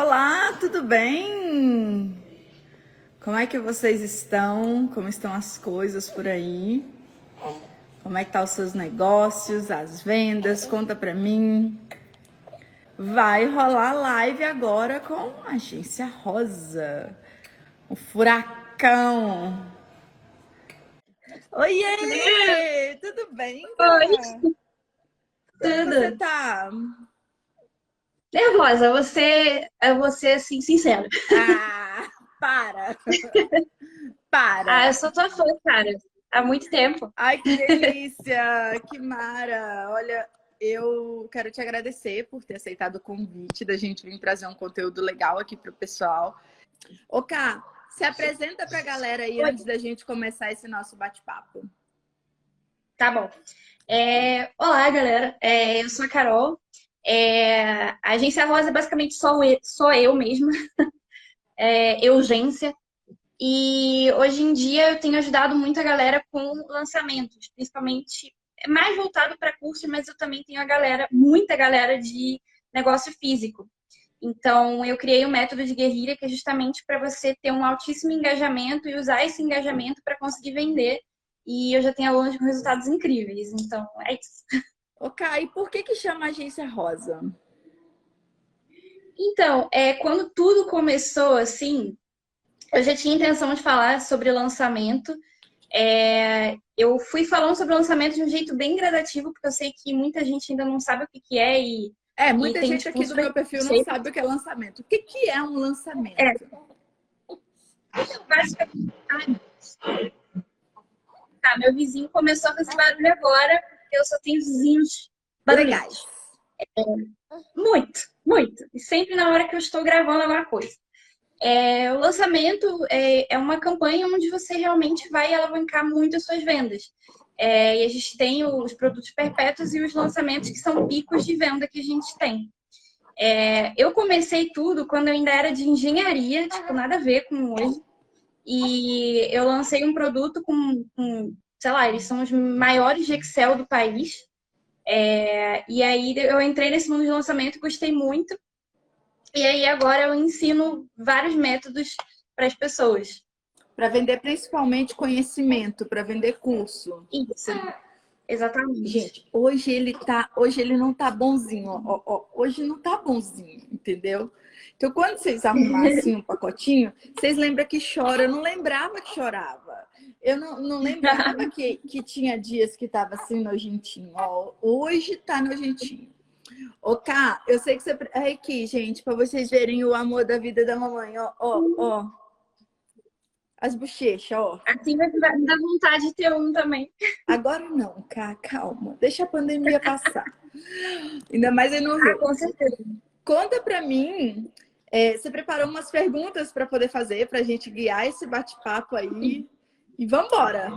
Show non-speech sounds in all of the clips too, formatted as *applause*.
Olá, tudo bem? Como é que vocês estão? Como estão as coisas por aí? Como é que tá os seus negócios, as vendas? Conta pra mim. Vai rolar live agora com a Agência Rosa. O furacão. Oiê! Tudo bem? Oi! Como Tudo. você tá? Nervosa, você é você assim, sincero. Ah, para! Para! Ah, eu sou tua fã, cara. Há muito tempo. Ai, que delícia! Que mara! Olha, eu quero te agradecer por ter aceitado o convite da gente vir trazer um conteúdo legal aqui pro pessoal. Ô, Ká, se apresenta pra galera aí Oi. antes da gente começar esse nosso bate-papo. Tá bom. É, Olá, galera. É, Eu sou a Carol. É, A agência Rosa é basicamente só eu, só eu mesma. *laughs* É, Eugência. E hoje em dia eu tenho ajudado muito a galera com lançamentos, principalmente é mais voltado para curso, mas eu também tenho a galera, muita galera de negócio físico. Então, eu criei o método de guerrilha, que é justamente para você ter um altíssimo engajamento e usar esse engajamento para conseguir vender. E eu já tenho alunos com resultados incríveis. Então, é isso. *laughs* Ká, e por que que chama Agência Rosa? Então, é, quando tudo começou assim, eu já tinha intenção de falar sobre lançamento. É, eu fui falando sobre lançamento de um jeito bem gradativo, porque eu sei que muita gente ainda não sabe o que, que é e É, muita tem, gente tipo, aqui do meu perfil não sabe o que é lançamento. O que que é um lançamento? É. Tá, meu vizinho começou a fazer barulho agora, eu só tenho vizinhos. Legais. Muito, muito. E sempre na hora que eu estou gravando alguma coisa. É, o lançamento é, é uma campanha onde você realmente vai alavancar muito as suas vendas. É, e a gente tem os produtos perpétuos e os lançamentos que são picos de venda que a gente tem. É, eu comecei tudo quando eu ainda era de engenharia, tipo, nada a ver com hoje. E eu lancei um produto com, com sei lá, eles são os maiores de Excel do país. É, e aí eu entrei nesse mundo de lançamento gostei muito. E aí agora eu ensino vários métodos para as pessoas. Para vender principalmente conhecimento, para vender curso. Isso. Exatamente. Gente, hoje ele tá, hoje ele não tá bonzinho, ó, ó, ó, hoje não tá bonzinho, entendeu? Então quando vocês arrumassem um pacotinho, vocês lembram que chora, eu não lembrava que chorava. Eu não, não lembrava que, que tinha dias que tava assim nojentinho, ó. Hoje tá nojentinho. Ô, Ká, eu sei que você. Aí aqui, gente, para vocês verem o amor da vida da mamãe, ó, ó, ó. As bochechas, ó. Assim vai me dar vontade de ter um também. Agora não, Ká, calma. Deixa a pandemia passar. Ainda mais no Rio. Ah, com certeza. Conta pra mim. é, você preparou umas perguntas para poder fazer, pra gente guiar esse bate-papo aí. E vamos embora.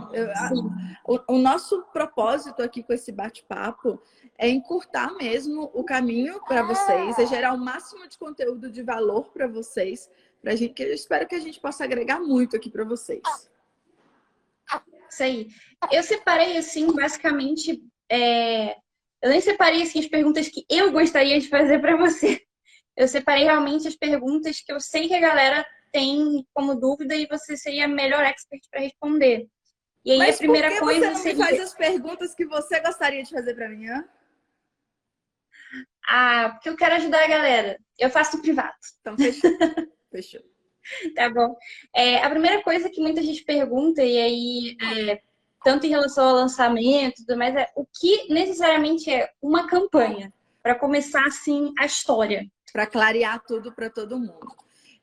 O nosso propósito aqui com esse bate-papo é encurtar mesmo o caminho para vocês, é gerar o máximo de conteúdo de valor para vocês, pra gente, que eu espero que a gente possa agregar muito aqui para vocês. Isso aí. Eu separei, assim, basicamente. é, Eu nem separei assim, as perguntas que eu gostaria de fazer para você. Eu separei realmente as perguntas que eu sei que a galera tem como dúvida e você seria a melhor expert para responder. E aí Mas a primeira por que coisa você não me seria. faz as perguntas que você gostaria de fazer para mim? hã? Ah, porque eu quero ajudar a galera. Eu faço no privado. Então, fechou. *laughs* fechou. Tá bom. É, a primeira coisa que muita gente pergunta, e aí, é, tanto em relação ao lançamento e tudo mais, é o que necessariamente é uma campanha? Para começar, assim, a história. Para clarear tudo para todo mundo.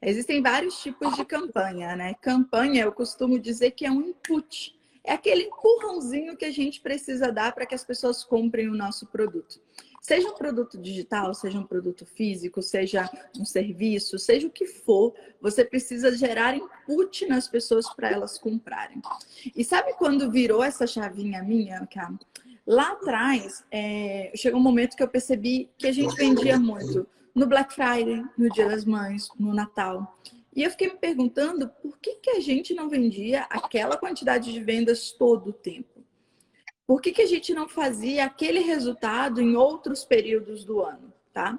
Existem vários tipos de campanha, né? Campanha, eu costumo dizer que é um input. É aquele empurrãozinho que a gente precisa dar para que as pessoas comprem o nosso produto. Seja um produto digital, seja um produto físico, seja um serviço, seja o que for, você precisa gerar input nas pessoas para elas comprarem. E sabe quando virou essa chavinha minha, Cá? Lá atrás, é, chegou um momento que eu percebi que a gente vendia muito no Black Friday, no Dia das Mães, no Natal. E eu fiquei me perguntando por que, que a gente não vendia aquela quantidade de vendas todo o tempo. Por que, que a gente não fazia aquele resultado em outros períodos do ano, tá?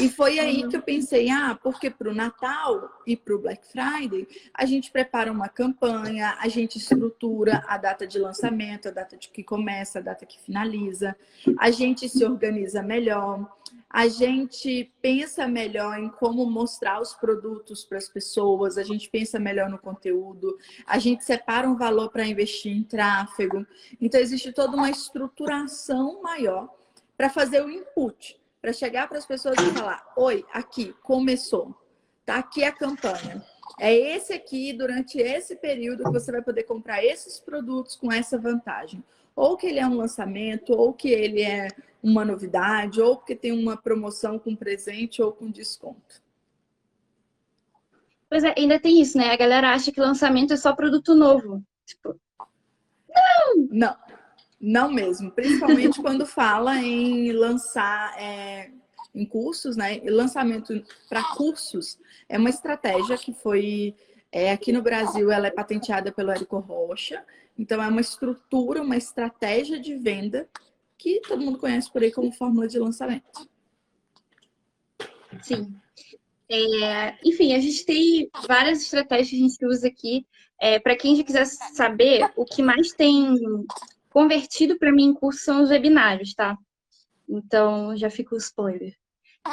E foi aí que eu pensei, ah, porque para o Natal e para o Black Friday, a gente prepara uma campanha, a gente estrutura a data de lançamento, a data de que começa, a data que finaliza, a gente se organiza melhor, a gente pensa melhor em como mostrar os produtos para as pessoas, a gente pensa melhor no conteúdo, a gente separa um valor para investir em tráfego. Então, existe toda uma estruturação maior para fazer o input, para chegar para as pessoas e falar: Oi, aqui, começou, tá aqui a campanha. É esse aqui, durante esse período, que você vai poder comprar esses produtos com essa vantagem ou que ele é um lançamento, ou que ele é uma novidade, ou porque tem uma promoção com presente ou com desconto. Pois é, ainda tem isso, né? A galera acha que lançamento é só produto novo. Tipo, não! Não, não mesmo. Principalmente *laughs* quando fala em lançar é, em cursos, né? Lançamento para cursos é uma estratégia que foi é, aqui no Brasil, ela é patenteada pelo Érico Rocha então, é uma estrutura, uma estratégia de venda que todo mundo conhece por aí como fórmula de lançamento. Sim. É, enfim, a gente tem várias estratégias que a gente usa aqui. É, para quem já quiser saber, o que mais tem convertido para mim em curso são os webinários, tá? Então, já fica o spoiler.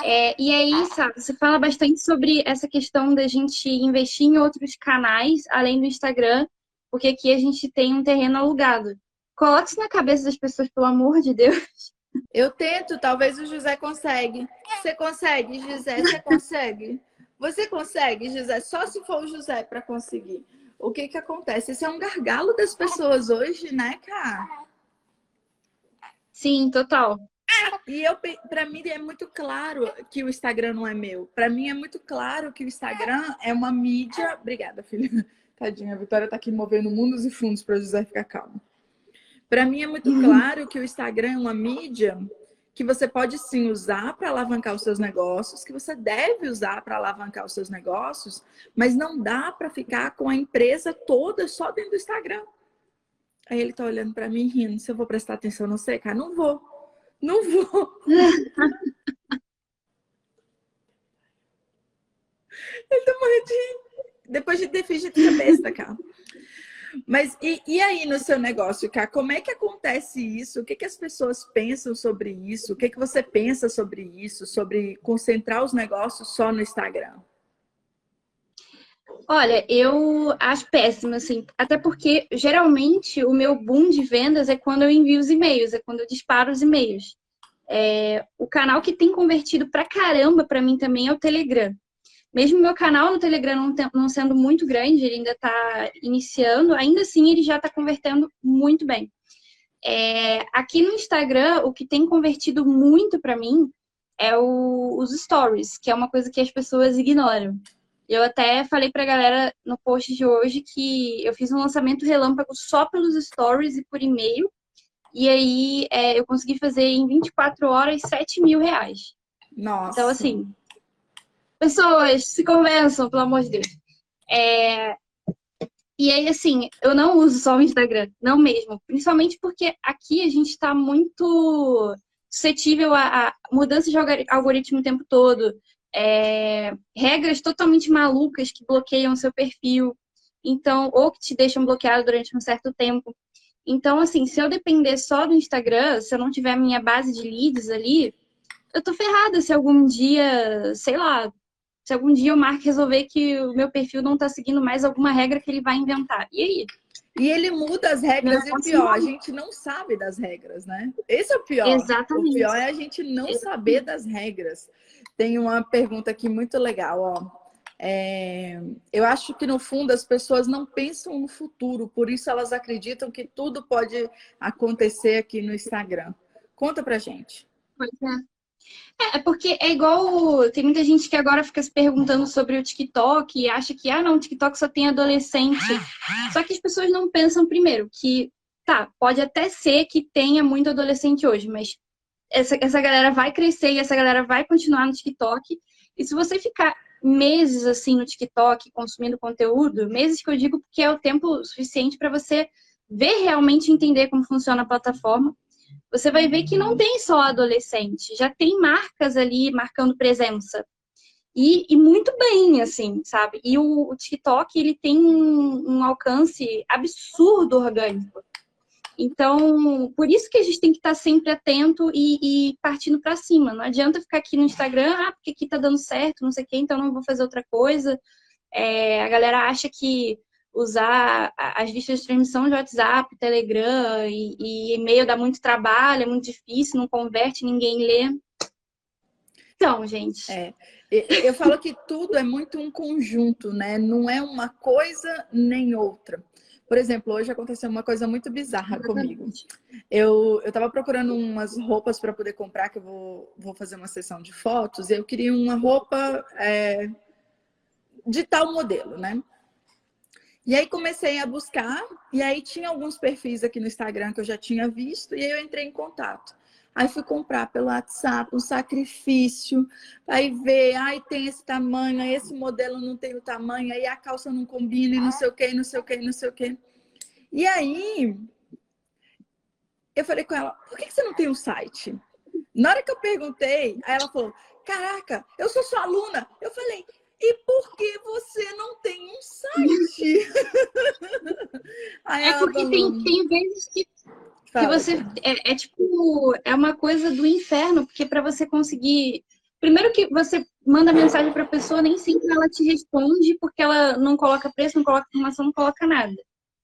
É, e aí, sabe, você fala bastante sobre essa questão da gente investir em outros canais, além do Instagram, porque aqui a gente tem um terreno alugado. Coloque isso na cabeça das pessoas, pelo amor de Deus. Eu tento, talvez o José consegue. Você consegue, José? Você consegue? Você consegue, José? Só se for o José para conseguir. O que que acontece? Esse é um gargalo das pessoas hoje, né, cara? Sim, total. E eu, para mim é muito claro que o Instagram não é meu. Para mim é muito claro que o Instagram é uma mídia. Obrigada, filha Tadinha, a Vitória tá aqui movendo mundos e fundos para José ficar calmo. Para mim é muito uhum. claro que o Instagram é uma mídia que você pode sim usar para alavancar os seus negócios, que você deve usar para alavancar os seus negócios, mas não dá para ficar com a empresa toda só dentro do Instagram. Aí ele tá olhando para mim rindo, se eu vou prestar atenção, não sei, cara, não vou. Não vou. *laughs* ele tá morrendo de rir depois de definir de cabeça, cara. Mas e, e, aí no seu negócio, cara, como é que acontece isso? O que, que as pessoas pensam sobre isso? O que, que você pensa sobre isso? Sobre concentrar os negócios só no Instagram? Olha, eu acho péssimo, assim, até porque geralmente o meu boom de vendas é quando eu envio os e-mails, é quando eu disparo os e-mails. É, o canal que tem convertido pra caramba para mim também é o Telegram. Mesmo meu canal no Telegram não, tem, não sendo muito grande, ele ainda está iniciando, ainda assim ele já está convertendo muito bem. É, aqui no Instagram, o que tem convertido muito para mim é o, os stories, que é uma coisa que as pessoas ignoram. Eu até falei para a galera no post de hoje que eu fiz um lançamento relâmpago só pelos stories e por e-mail. E aí é, eu consegui fazer em 24 horas 7 mil reais. Nossa. Então, assim, Pessoas, se convençam, pelo amor de Deus. É... E aí, assim, eu não uso só o Instagram, não mesmo. Principalmente porque aqui a gente está muito suscetível a, a mudança de algoritmo o tempo todo, é, regras totalmente malucas que bloqueiam o seu perfil, então, ou que te deixam bloqueado durante um certo tempo. Então, assim, se eu depender só do Instagram, se eu não tiver minha base de leads ali, eu tô ferrada se algum dia, sei lá, se algum dia o Mark resolver que o meu perfil não está seguindo mais alguma regra que ele vai inventar. E aí? E ele muda as regras não, e o pior, a gente não sabe das regras, né? Esse é o pior. Exatamente. O pior é a gente não Exatamente. saber das regras. Tem uma pergunta aqui muito legal, ó. É, eu acho que no fundo as pessoas não pensam no futuro, por isso elas acreditam que tudo pode acontecer aqui no Instagram. Conta pra gente. Pois é. É, é, porque é igual. Tem muita gente que agora fica se perguntando sobre o TikTok e acha que, ah, não, o TikTok só tem adolescente. Só que as pessoas não pensam, primeiro, que, tá, pode até ser que tenha muito adolescente hoje, mas essa, essa galera vai crescer e essa galera vai continuar no TikTok. E se você ficar meses assim no TikTok consumindo conteúdo, meses que eu digo porque é o tempo suficiente para você ver realmente entender como funciona a plataforma você vai ver que não tem só adolescente, já tem marcas ali marcando presença. E, e muito bem, assim, sabe? E o, o TikTok, ele tem um, um alcance absurdo orgânico. Então, por isso que a gente tem que estar sempre atento e, e partindo para cima. Não adianta ficar aqui no Instagram, ah, porque aqui tá dando certo, não sei o quê, então não vou fazer outra coisa. É, a galera acha que usar as listas de transmissão de WhatsApp, Telegram e, e e-mail dá muito trabalho, é muito difícil, não converte, ninguém lê. Então, gente. É. Eu falo que tudo é muito um conjunto, né? Não é uma coisa nem outra. Por exemplo, hoje aconteceu uma coisa muito bizarra comigo. Eu estava procurando umas roupas para poder comprar, que eu vou, vou fazer uma sessão de fotos, e eu queria uma roupa é, de tal modelo, né? E aí comecei a buscar, e aí tinha alguns perfis aqui no Instagram que eu já tinha visto, e aí eu entrei em contato. Aí fui comprar pelo WhatsApp um sacrifício, aí ver, ai tem esse tamanho, esse modelo não tem o tamanho, aí a calça não combina, e não sei o que, não sei o que, não sei o que. E aí eu falei com ela, por que você não tem um site? Na hora que eu perguntei, aí ela falou, caraca, eu sou sua aluna. Eu falei, e por que você não tem um site? *laughs* é porque tem, tem vezes que, que você. É, é, tipo. É uma coisa do inferno, porque para você conseguir. Primeiro que você manda mensagem para a pessoa, nem sempre ela te responde, porque ela não coloca preço, não coloca informação, não coloca nada.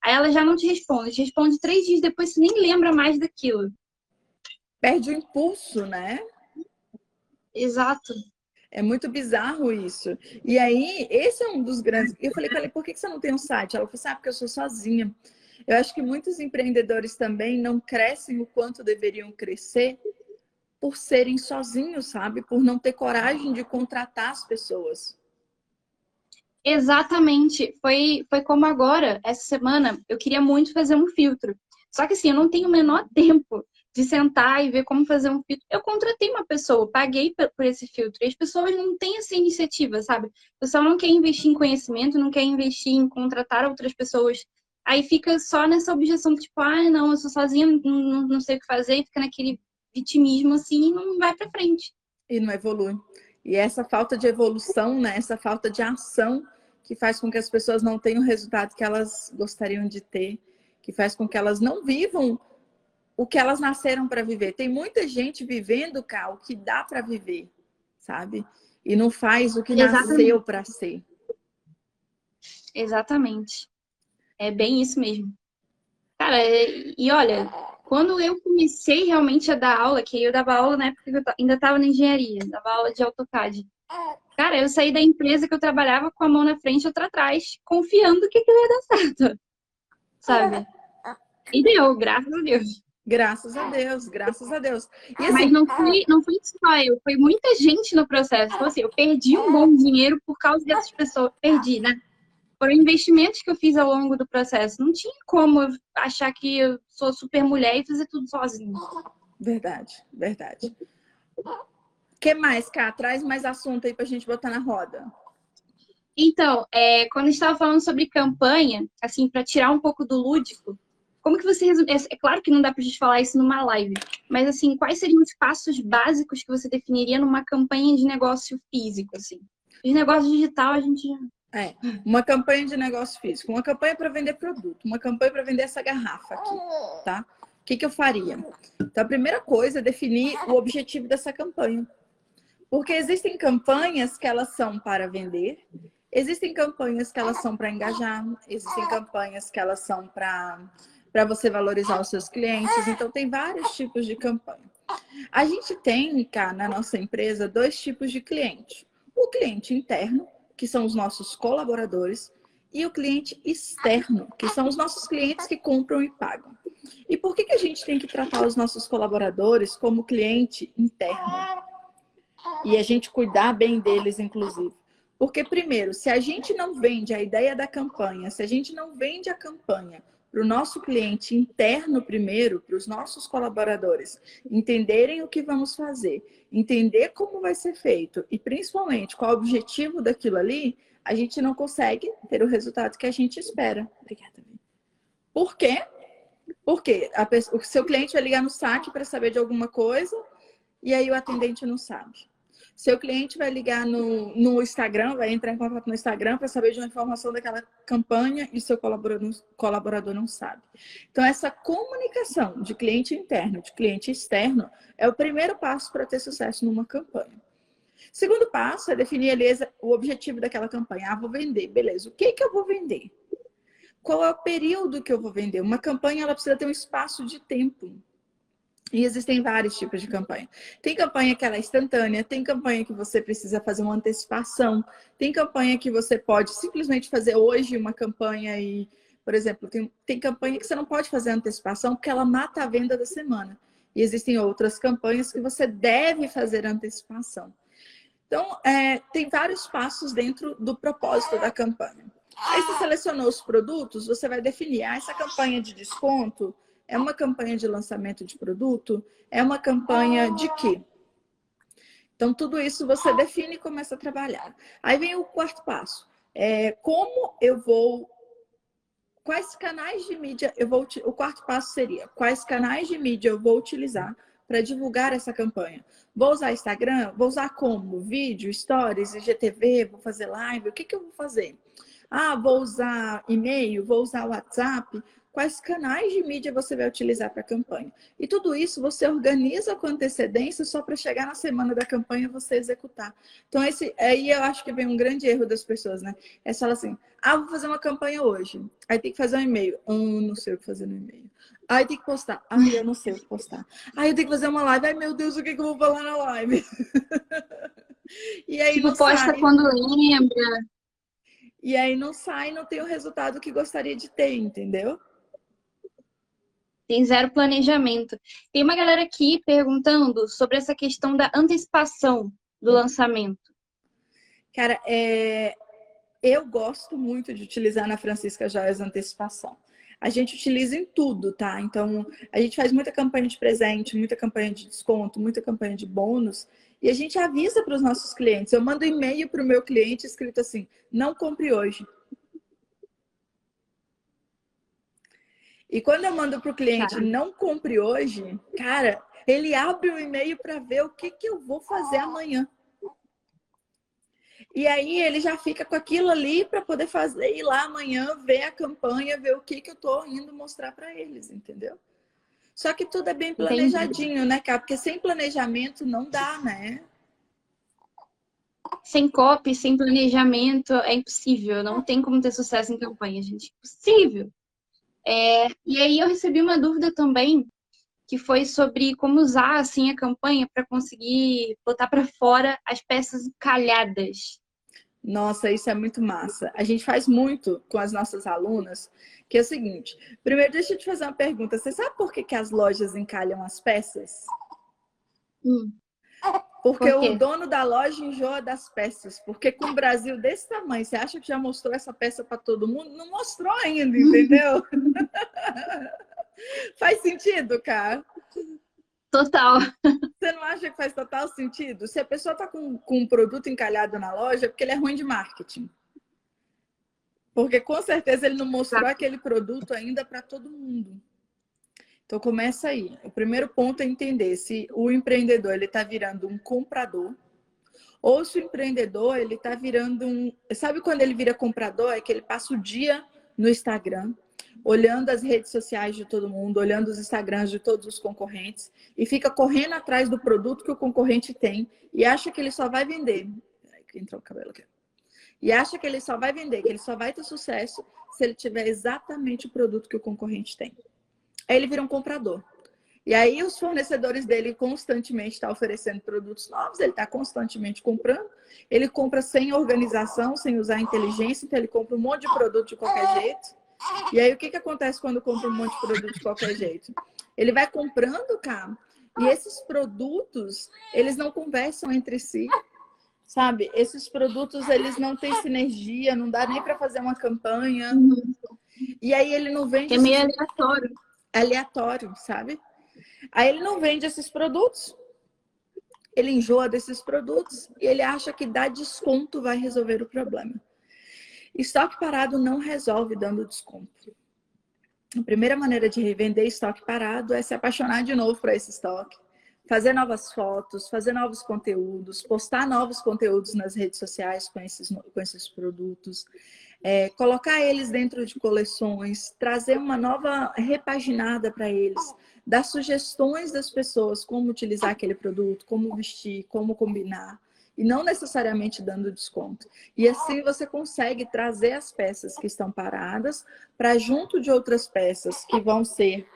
Aí ela já não te responde. Te responde três dias depois, você nem lembra mais daquilo. Perde o impulso, né? Exato. É muito bizarro isso. E aí, esse é um dos grandes. Eu falei ela, por que você não tem um site? Ela falou assim, ah, porque eu sou sozinha. Eu acho que muitos empreendedores também não crescem o quanto deveriam crescer por serem sozinhos, sabe? Por não ter coragem de contratar as pessoas. Exatamente. Foi, foi como agora, essa semana, eu queria muito fazer um filtro. Só que assim, eu não tenho o menor *laughs* tempo de sentar e ver como fazer um filtro. Eu contratei uma pessoa, paguei por esse filtro. E as pessoas não têm essa iniciativa, sabe? O pessoal não quer investir em conhecimento, não quer investir em contratar outras pessoas. Aí fica só nessa objeção, tipo, ah, não, eu sou sozinha, não, não sei o que fazer, e fica naquele vitimismo assim e não vai para frente. E não evolui. E essa falta de evolução, né? essa falta de ação que faz com que as pessoas não tenham o resultado que elas gostariam de ter, que faz com que elas não vivam o que elas nasceram para viver. Tem muita gente vivendo, cá, o que dá para viver, sabe? E não faz o que Exatamente. nasceu para ser. Exatamente. É bem isso mesmo. Cara, e olha, quando eu comecei realmente a dar aula, que eu dava aula na época que eu ainda estava na engenharia, dava aula de AutoCAD. Cara, eu saí da empresa que eu trabalhava com a mão na frente e outra atrás, confiando que aquilo ia dar certo. Sabe? *laughs* E deu, graças a Deus. Graças a Deus, graças a Deus. Assim, Mas não foi, não foi só eu, foi muita gente no processo. Então, assim, eu perdi um bom dinheiro por causa dessas pessoas. Perdi, né? Foram investimentos que eu fiz ao longo do processo. Não tinha como eu achar que eu sou super mulher e fazer tudo sozinho. Verdade, verdade. O que mais, Cá? Traz mais assunto aí pra gente botar na roda. Então, é, quando a gente estava falando sobre campanha, assim, para tirar um pouco do lúdico, como que você resume? É, é claro que não dá para gente falar isso numa live, mas assim, quais seriam os passos básicos que você definiria numa campanha de negócio físico, assim? De negócio digital, a gente é, uma campanha de negócio físico, uma campanha para vender produto, uma campanha para vender essa garrafa aqui, tá? O que, que eu faria? Então, a primeira coisa é definir o objetivo dessa campanha. Porque existem campanhas que elas são para vender, existem campanhas que elas são para engajar, existem campanhas que elas são para para você valorizar os seus clientes. Então, tem vários tipos de campanha. A gente tem, cá, na nossa empresa, dois tipos de cliente. O cliente interno, que são os nossos colaboradores, e o cliente externo, que são os nossos clientes que compram e pagam. E por que, que a gente tem que tratar os nossos colaboradores como cliente interno? E a gente cuidar bem deles, inclusive. Porque, primeiro, se a gente não vende a ideia da campanha, se a gente não vende a campanha para o nosso cliente interno primeiro, para os nossos colaboradores entenderem o que vamos fazer, entender como vai ser feito e principalmente qual o objetivo daquilo ali, a gente não consegue ter o resultado que a gente espera. Obrigada. Por quê? Por quê? Pessoa, o seu cliente vai ligar no saque para saber de alguma coisa e aí o atendente não sabe. Seu cliente vai ligar no, no Instagram, vai entrar em contato no Instagram para saber de uma informação daquela campanha e seu colaborador, colaborador não sabe. Então, essa comunicação de cliente interno, de cliente externo, é o primeiro passo para ter sucesso numa campanha. Segundo passo é definir ali o objetivo daquela campanha. Ah, vou vender, beleza. O que, que eu vou vender? Qual é o período que eu vou vender? Uma campanha ela precisa ter um espaço de tempo. E existem vários tipos de campanha. Tem campanha que ela é instantânea, tem campanha que você precisa fazer uma antecipação, tem campanha que você pode simplesmente fazer hoje uma campanha e, por exemplo, tem, tem campanha que você não pode fazer antecipação porque ela mata a venda da semana. E existem outras campanhas que você deve fazer antecipação. Então, é, tem vários passos dentro do propósito da campanha. Aí você selecionou os produtos, você vai definir ah, essa campanha de desconto é uma campanha de lançamento de produto? É uma campanha de quê? Então, tudo isso você define e começa a trabalhar. Aí vem o quarto passo. É, como eu vou. Quais canais de mídia eu vou. O quarto passo seria: quais canais de mídia eu vou utilizar para divulgar essa campanha? Vou usar Instagram? Vou usar como? Vídeo, stories, IGTV? Vou fazer live? O que, que eu vou fazer? Ah, vou usar e-mail? Vou usar WhatsApp? Quais canais de mídia você vai utilizar para a campanha. E tudo isso você organiza com antecedência só para chegar na semana da campanha você executar. Então, esse aí eu acho que vem um grande erro das pessoas, né? É só assim, ah, vou fazer uma campanha hoje. Aí tem que fazer um e-mail. Hum, não sei o que fazer no e-mail. Aí tem que postar. Ai, eu não sei o que postar. Aí eu tenho que fazer uma live. Ai, meu Deus, o que, que eu vou falar na live? *laughs* e aí tipo, posta sai. quando lembra. E aí não sai, não tem o resultado que gostaria de ter, entendeu? Tem zero planejamento. Tem uma galera aqui perguntando sobre essa questão da antecipação do lançamento. Cara, é... eu gosto muito de utilizar na Francisca Joias antecipação. A gente utiliza em tudo, tá? Então, a gente faz muita campanha de presente, muita campanha de desconto, muita campanha de bônus. E a gente avisa para os nossos clientes. Eu mando e-mail para o meu cliente escrito assim: não compre hoje. E quando eu mando para o cliente tá. não compre hoje, cara, ele abre o e-mail para ver o que, que eu vou fazer amanhã. E aí ele já fica com aquilo ali para poder fazer ir lá amanhã, ver a campanha, ver o que, que eu estou indo mostrar para eles, entendeu? Só que tudo é bem planejadinho, Entendi. né, cara? Porque sem planejamento não dá, né? Sem copy, sem planejamento, é impossível. Não tem como ter sucesso em campanha, gente. Impossível. É, e aí eu recebi uma dúvida também, que foi sobre como usar assim a campanha para conseguir botar para fora as peças calhadas. Nossa, isso é muito massa. A gente faz muito com as nossas alunas, que é o seguinte. Primeiro, deixa eu te fazer uma pergunta. Você sabe por que, que as lojas encalham as peças? Hum. Porque Por o dono da loja enjoa das peças. Porque com o Brasil desse tamanho, você acha que já mostrou essa peça para todo mundo? Não mostrou ainda, entendeu? *laughs* faz sentido, cara? Total. Você não acha que faz total sentido? Se a pessoa está com, com um produto encalhado na loja, é porque ele é ruim de marketing. Porque com certeza ele não mostrou tá. aquele produto ainda para todo mundo. Então começa aí. O primeiro ponto é entender se o empreendedor ele está virando um comprador ou se o empreendedor ele está virando um. Sabe quando ele vira comprador? É que ele passa o dia no Instagram, olhando as redes sociais de todo mundo, olhando os Instagrams de todos os concorrentes e fica correndo atrás do produto que o concorrente tem e acha que ele só vai vender. Entrou o cabelo aqui. E acha que ele só vai vender, que ele só vai ter sucesso se ele tiver exatamente o produto que o concorrente tem. Aí ele vira um comprador. E aí os fornecedores dele constantemente estão tá oferecendo produtos novos, ele está constantemente comprando. Ele compra sem organização, sem usar inteligência, então ele compra um monte de produto de qualquer jeito. E aí o que, que acontece quando compra um monte de produto de qualquer jeito? Ele vai comprando, cara, e esses produtos, eles não conversam entre si. Sabe? Esses produtos, eles não têm sinergia, não dá nem para fazer uma campanha. Uhum. E aí ele não vende. É meio aleatório aleatório, sabe? Aí ele não vende esses produtos, ele enjoa desses produtos e ele acha que dar desconto vai resolver o problema. Estoque parado não resolve dando desconto. A primeira maneira de revender estoque parado é se apaixonar de novo por esse estoque, fazer novas fotos, fazer novos conteúdos, postar novos conteúdos nas redes sociais com esses, com esses produtos, é, colocar eles dentro de coleções, trazer uma nova repaginada para eles, dar sugestões das pessoas como utilizar aquele produto, como vestir, como combinar e não necessariamente dando desconto. E assim você consegue trazer as peças que estão paradas para junto de outras peças que vão ser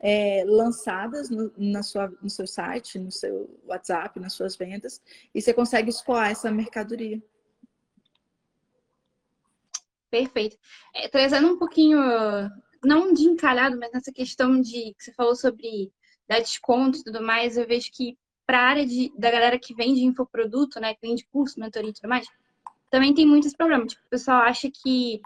é, lançadas no, na sua, no seu site, no seu WhatsApp, nas suas vendas, e você consegue escoar essa mercadoria. Perfeito. É, trazendo um pouquinho, não de encalhado, mas nessa questão de que você falou sobre dar desconto e tudo mais, eu vejo que para a área de, da galera que vende infoproduto, né, que vende curso, mentoria e tudo mais, também tem muitos problemas. Tipo, o pessoal acha que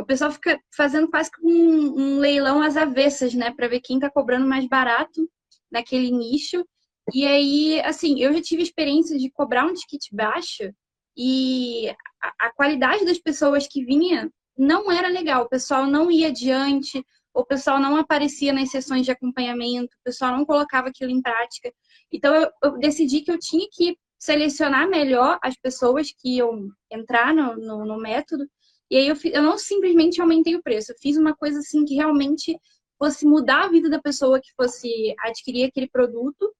o pessoal fica fazendo quase que um, um leilão às avessas, né, para ver quem está cobrando mais barato naquele nicho. E aí, assim, eu já tive experiência de cobrar um ticket baixo e a, a qualidade das pessoas que vinha não era legal. O pessoal não ia adiante, o pessoal não aparecia nas sessões de acompanhamento, o pessoal não colocava aquilo em prática. Então, eu, eu decidi que eu tinha que selecionar melhor as pessoas que iam entrar no, no, no método. E aí, eu, eu não simplesmente aumentei o preço, eu fiz uma coisa assim que realmente fosse mudar a vida da pessoa que fosse adquirir aquele produto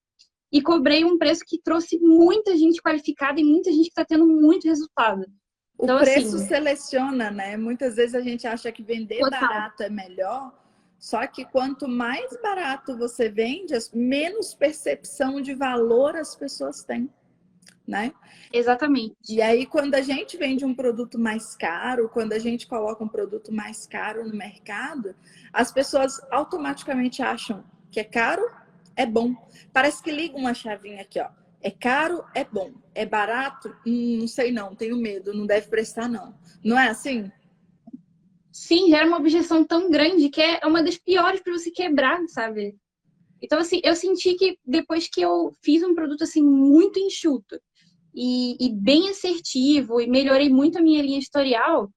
e cobrei um preço que trouxe muita gente qualificada e muita gente que está tendo muito resultado. O então, preço assim, seleciona, né? Muitas vezes a gente acha que vender total. barato é melhor, só que quanto mais barato você vende, menos percepção de valor as pessoas têm, né? Exatamente. E aí, quando a gente vende um produto mais caro, quando a gente coloca um produto mais caro no mercado, as pessoas automaticamente acham que é caro, é bom. Parece que liga uma chavinha aqui, ó. É caro, é bom. É barato? Hum, não sei não, tenho medo, não deve prestar não. Não é assim? sim, gera uma objeção tão grande que é uma das piores para você quebrar, sabe? Então, assim, eu senti que depois que eu fiz um produto, assim, muito enxuto e, e bem assertivo e melhorei muito a minha linha editorial,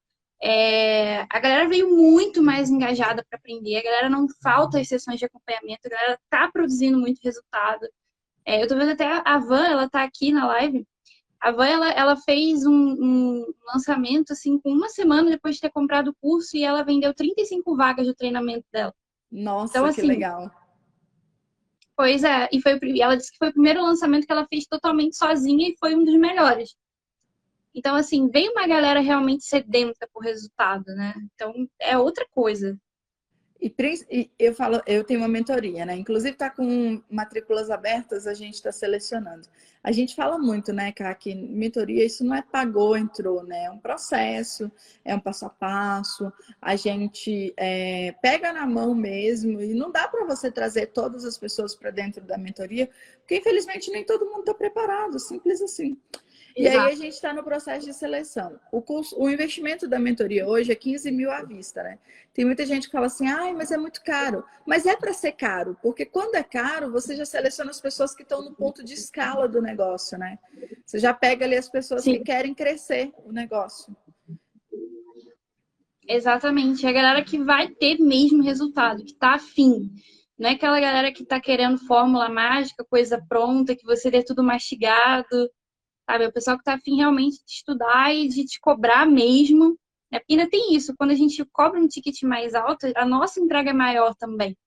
é, a galera veio muito mais engajada para aprender, a galera não falta as sessões de acompanhamento, a galera tá produzindo muito resultado. É, eu tô vendo até a Van, ela tá aqui na live, a Van, ela, ela fez um, um, lançamento, assim, com uma semana depois de ter comprado o curso e ela vendeu 35 vagas do treinamento dela. Nossa, então, assim, que legal. Pois é, e foi, ela disse que foi o primeiro lançamento que ela fez totalmente sozinha e foi um dos melhores. Então, assim, vem uma galera realmente sedenta por resultado, né? Então, é outra coisa. E, eu falo, eu tenho uma mentoria, né? Inclusive está com matrículas abertas, a gente está selecionando. A gente fala muito, né, Cá, que mentoria isso não é pagou, entrou, né? É um processo, é um passo a passo. A gente é, pega na mão mesmo e não dá para você trazer todas as pessoas para dentro da mentoria, porque infelizmente nem todo mundo está preparado, simples assim. E Exato. aí a gente está no processo de seleção. O, curso, o investimento da mentoria hoje é 15 mil à vista, né? Tem muita gente que fala assim, ai, mas é muito caro. Mas é para ser caro, porque quando é caro, você já seleciona as pessoas que estão no ponto de escala do negócio, né? Você já pega ali as pessoas Sim. que querem crescer o negócio. Exatamente. É a galera que vai ter mesmo resultado, que está afim. Não é aquela galera que está querendo fórmula mágica, coisa pronta, que você dê tudo mastigado sabe? É o pessoal que está afim realmente de estudar e de te cobrar mesmo. Né? Porque ainda tem isso, quando a gente cobra um ticket mais alto, a nossa entrega é maior também.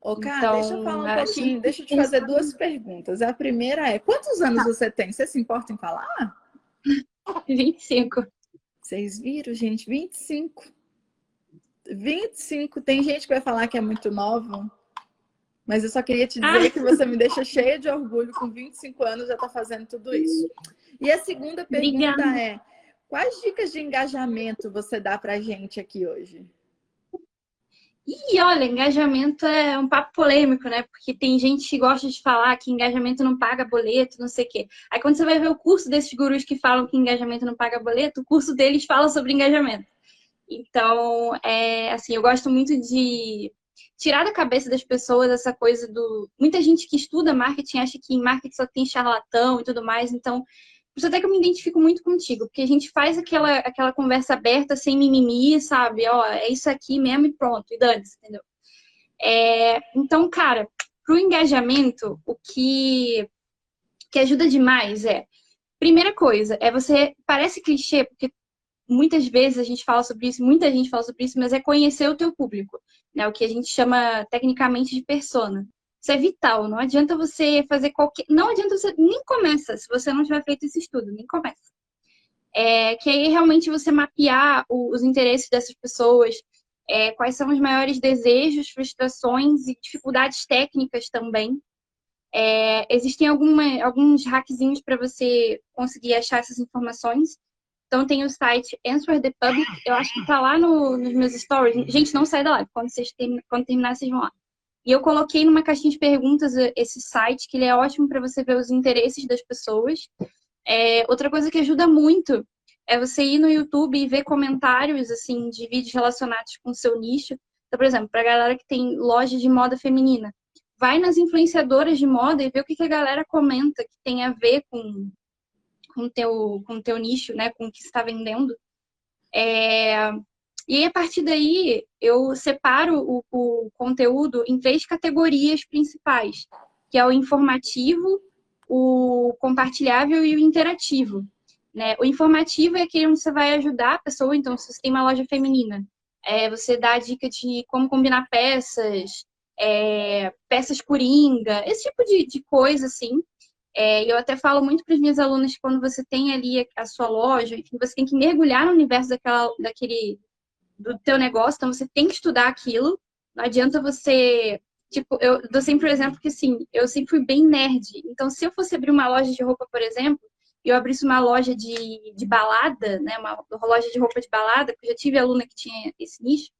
Ô, cara, então, deixa eu falar um pouquinho, deixa eu te fazer duas perguntas. A primeira é, quantos anos você tem? Você se importa em falar? *laughs* 25. Vocês viram, gente? 25. 25. Tem gente que vai falar que é muito nova. Mas eu só queria te dizer ah. que você me deixa cheia de orgulho, com 25 anos já está fazendo tudo isso. E a segunda pergunta Obrigada. é: quais dicas de engajamento você dá para gente aqui hoje? E olha, engajamento é um papo polêmico, né? Porque tem gente que gosta de falar que engajamento não paga boleto, não sei o quê. Aí quando você vai ver o curso desses gurus que falam que engajamento não paga boleto, o curso deles fala sobre engajamento. Então, é, assim, eu gosto muito de tirar da cabeça das pessoas essa coisa do. Muita gente que estuda marketing acha que em marketing só tem charlatão e tudo mais, então por isso até que eu me identifico muito contigo, porque a gente faz aquela, aquela conversa aberta, sem mimimi, sabe? Ó, é isso aqui mesmo e pronto, e dane-se, entendeu? É, então, cara, pro engajamento, o que, que ajuda demais é, primeira coisa, é você, parece clichê, porque muitas vezes a gente fala sobre isso, muita gente fala sobre isso, mas é conhecer o teu público, né? O que a gente chama tecnicamente de persona. Isso é vital. Não adianta você fazer qualquer. Não adianta você. Nem começa se você não tiver feito esse estudo, nem começa. É, que aí realmente você mapear o, os interesses dessas pessoas, é, quais são os maiores desejos, frustrações e dificuldades técnicas também. É, existem alguma, alguns hackzinhos para você conseguir achar essas informações. Então tem o site Answer the Public, eu acho que está lá no, nos meus stories. Gente, não sai da live, quando, vocês quando terminar, vocês vão lá. E eu coloquei numa caixinha de perguntas eh, esse site, que ele é ótimo para você ver os interesses das pessoas. É, outra coisa que ajuda muito é você ir no YouTube e ver comentários assim de vídeos relacionados com o seu nicho. Então, por exemplo, para galera que tem loja de moda feminina, vai nas influenciadoras de moda e vê o que, que a galera comenta que tem a ver com com teu com teu nicho, né, com o que está vendendo. É, e aí, a partir daí, eu separo o, o conteúdo em três categorias principais, que é o informativo, o compartilhável e o interativo. Né? O informativo é aquele onde você vai ajudar a pessoa, então, se você tem uma loja feminina, é, você dá a dica de como combinar peças, é, peças coringa, esse tipo de, de coisa, assim. É, eu até falo muito para as minhas alunas que quando você tem ali a, sua loja, enfim, você tem que mergulhar no universo daquela, daquele, do teu negócio, então você tem que estudar aquilo. Não adianta você. Tipo, eu dou sempre o exemplo que, assim, eu sempre fui bem nerd. Então, se eu fosse abrir uma loja de roupa, por exemplo, e eu abrisse uma loja de, de balada, né, uma loja de roupa de balada, porque eu já tive aluna que tinha esse nicho,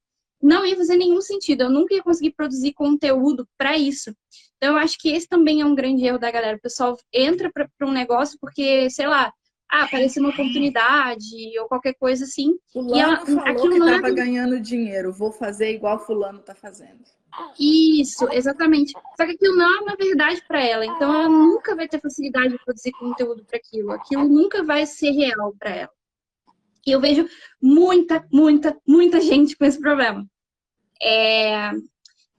não ia fazer nenhum sentido. Eu nunca ia conseguir produzir conteúdo para isso. Então, eu acho que esse também é um grande erro da galera. O pessoal entra para um negócio porque, sei lá, ah, apareceu uma oportunidade ou qualquer coisa assim. Fulano e ela, falou aquilo que estava é... ganhando dinheiro, vou fazer igual fulano está fazendo. Isso, exatamente. Só que aquilo não é uma verdade para ela, então ela nunca vai ter facilidade de produzir conteúdo para aquilo. Aquilo nunca vai ser real para ela. E eu vejo muita, muita, muita gente com esse problema. É...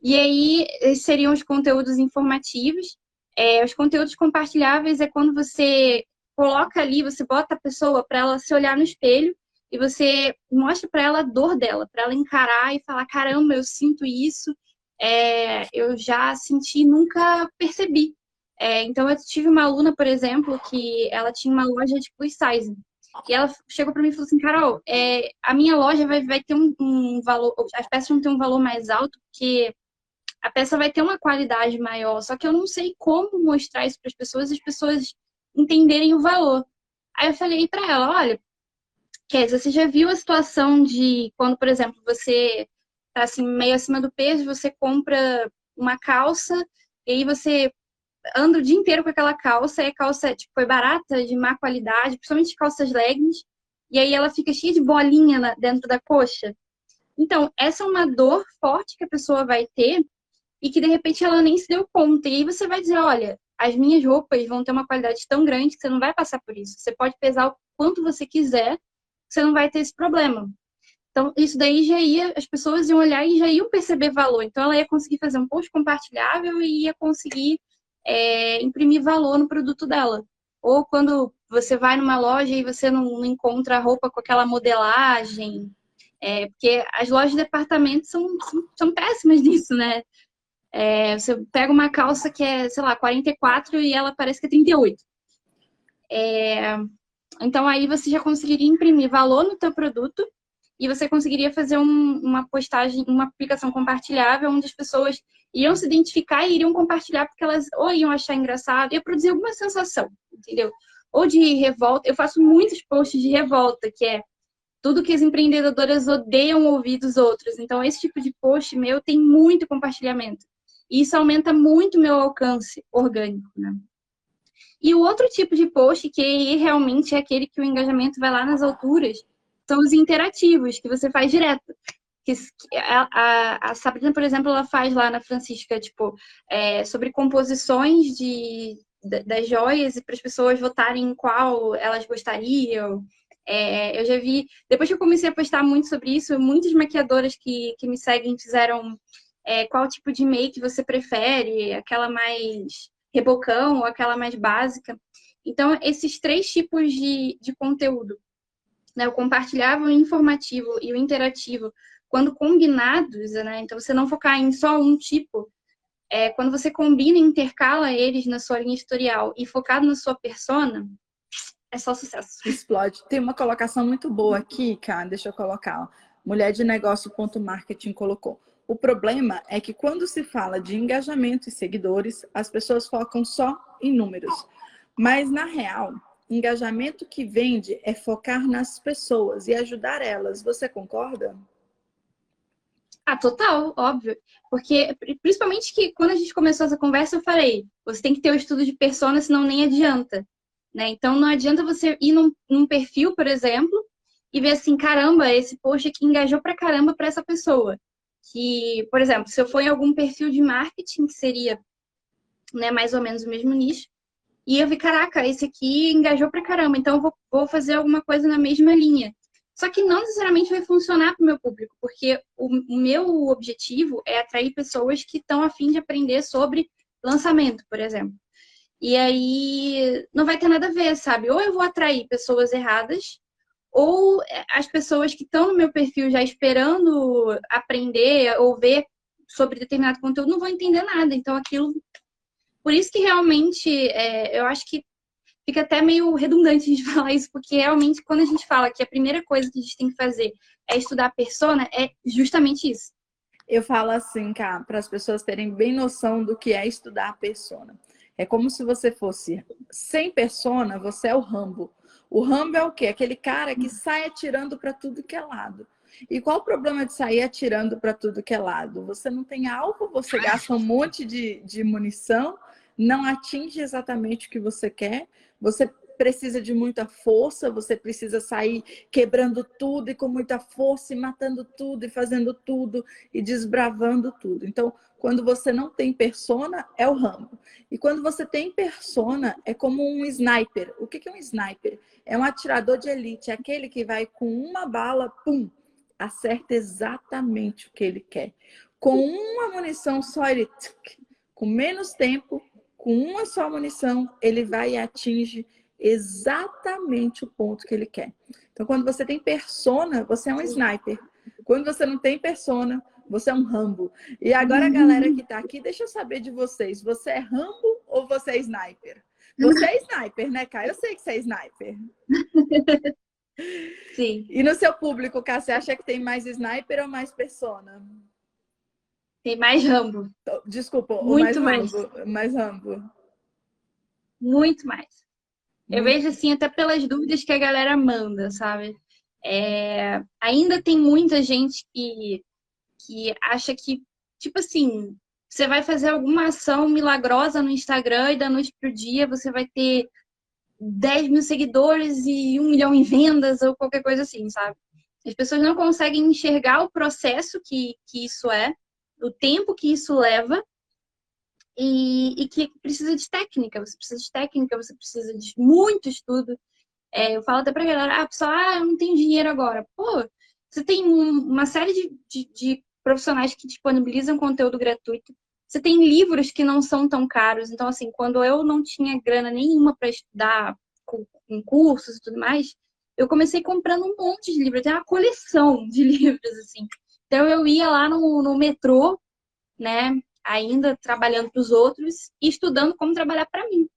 E aí, seriam os conteúdos informativos. É, os conteúdos compartilháveis é quando você coloca ali, você bota a pessoa para ela se olhar no espelho e você mostra para ela a dor dela, para ela encarar e falar: caramba, eu sinto isso, é, eu já senti, nunca percebi. É, então, eu tive uma aluna, por exemplo, que ela tinha uma loja de plus size. E ela chegou para mim e falou assim: Carol, é, a minha loja vai, vai ter um, um, valor, as peças vão ter um valor mais alto, porque a peça vai ter uma qualidade maior. Só que eu não sei como mostrar isso para as pessoas, as pessoas entenderem o valor. Aí eu falei para ela, olha, Kézia, você já viu a situação de quando, por exemplo, você tá assim meio acima do peso, você compra uma calça e aí você anda o dia inteiro com aquela calça e a calça tipo, foi barata, de má qualidade, principalmente calças leggings, e aí ela fica cheia de bolinha dentro da coxa. Então, essa é uma dor forte que a pessoa vai ter e que de repente ela nem se deu conta. E aí você vai dizer, olha, as minhas roupas vão ter uma qualidade tão grande que você não vai passar por isso. Você pode pesar o quanto você quiser, você não vai ter esse problema. Então, isso daí já ia, as pessoas iam olhar e já iam perceber valor. Então, ela ia conseguir fazer um post compartilhável e ia conseguir é, imprimir valor no produto dela. Ou quando você vai numa loja e você não, não encontra roupa com aquela modelagem, é, porque as lojas de departamento são, são, são péssimas *laughs* nisso, né? É, você pega uma calça que é, sei lá, 44 e ela parece que é 38. É, então aí você já conseguiria imprimir valor no teu produto e você conseguiria fazer um, uma postagem, uma publicação compartilhável onde as pessoas iriam se identificar e iriam compartilhar porque elas ou iam achar engraçado, ia produzir alguma sensação, entendeu? Ou de revolta. Eu faço muitos posts de revolta, que é tudo que as empreendedoras odeiam ouvir dos outros. Então, esse tipo de post meu tem muito compartilhamento. E isso aumenta muito meu alcance orgânico, né? E o outro tipo de post, que realmente é aquele que o engajamento vai lá nas alturas, são os interativos, que você faz direto. Que a, a, Sabrina, por exemplo, ela faz lá na Francisca, tipo, é, sobre composições de, das joias e para as pessoas votarem em qual elas gostariam. É, eu já vi, depois que eu comecei a postar muito sobre isso, muitas maquiadoras que, que me seguem fizeram é, qual tipo de make você prefere, aquela mais rebocão ou aquela mais básica. Então, esses três tipos de, de conteúdo, né, o compartilhável, o informativo e o interativo, quando combinados, né, então você não focar em só um tipo, é, quando você combina e intercala eles na sua linha editorial e focado na sua persona, é só sucesso. *laughs* Explode. Tem uma colocação muito boa aqui, cara, deixa eu colocar. Mulher de negócio.marketing colocou. O problema é que quando se fala de engajamento e seguidores, as pessoas focam só em números. Mas, na real, engajamento que vende é focar nas pessoas e ajudar elas. Você concorda? Ah, total, óbvio. Porque, principalmente que quando a gente começou essa conversa, eu falei, você tem que ter o estudo de persona, senão nem adianta. Né? Então, não adianta você ir num, num perfil, por exemplo, e ver assim, caramba, esse post aqui engajou pra caramba para essa pessoa. Que, por exemplo, se eu for em algum perfil de marketing, que seria né, mais ou menos o mesmo nicho, e eu vi, caraca, esse aqui engajou pra caramba, então eu vou, vou fazer alguma coisa na mesma linha. Só que não necessariamente vai funcionar para o meu público, porque o, o, meu objetivo é atrair pessoas que estão a fim de aprender sobre lançamento, por exemplo. E aí não vai ter nada a ver, sabe? Ou eu vou atrair pessoas erradas, ou as pessoas que estão no meu perfil já esperando aprender ou ver sobre determinado conteúdo não vão entender nada. Então aquilo por isso que realmente é, eu acho que fica até meio redundante a gente *laughs* falar isso, porque realmente quando a gente fala que a primeira coisa que a gente tem que fazer é estudar a persona, é justamente isso. Eu falo assim, cara, para as pessoas terem bem noção do que é estudar a persona. É como se você fosse sem persona, você é o Rambo. O Rambo é o quê? Aquele cara que sai atirando para tudo que é lado. E qual o problema de sair atirando para tudo que é lado? Você não tem alvo, você gasta um monte de, de munição não atinge exatamente o que você quer, você precisa de muita força, você precisa sair quebrando tudo e com muita força e matando tudo e fazendo tudo e desbravando tudo. Então, quando você não tem persona, é o Rambo. E quando você tem persona, é como um sniper. O que é um sniper? É um atirador de elite, é aquele que vai com uma bala, pum, acerta exatamente o que ele quer. Com uma munição só, ele, com menos tempo, com uma só munição, ele vai e atinge exatamente o ponto que ele quer. Então, quando você tem persona, você é um sniper. Quando você não tem persona, você é um Rambo. E agora, a galera que está aqui, deixa eu saber de vocês. Você é Rambo ou você é sniper? Você é sniper, né, Kai? Eu sei que você é sniper. *laughs* Sim. E no seu público, Kai, você acha que tem mais sniper ou mais persona? Tem mais Rambo. Desculpa, muito mais. Rambo, mais Rambo. Muito mais. Eu vejo assim, até pelas dúvidas que a galera manda, sabe? É... Ainda tem muita gente que, que acha que, tipo assim, você vai fazer alguma ação milagrosa no Instagram e da noite pro dia você vai ter 10 mil seguidores e um milhão em vendas ou qualquer coisa assim, sabe? As pessoas não conseguem enxergar o processo que, que isso é o tempo que isso leva e, e, que precisa de técnica. Você precisa de técnica, você precisa de muito estudo. É, eu falo até pra galera, ah, pessoal, ah, eu não tenho dinheiro agora. Pô, você tem uma série de, de, de profissionais que disponibilizam conteúdo gratuito. Você tem livros que não são tão caros. Então, assim, quando eu não tinha grana nenhuma para estudar em cursos e tudo mais, eu comecei comprando um monte de livros. Eu tenho uma coleção de *laughs* livros, assim. Então eu ia lá no, no metrô, né, ainda trabalhando para os outros e estudando como trabalhar para mim.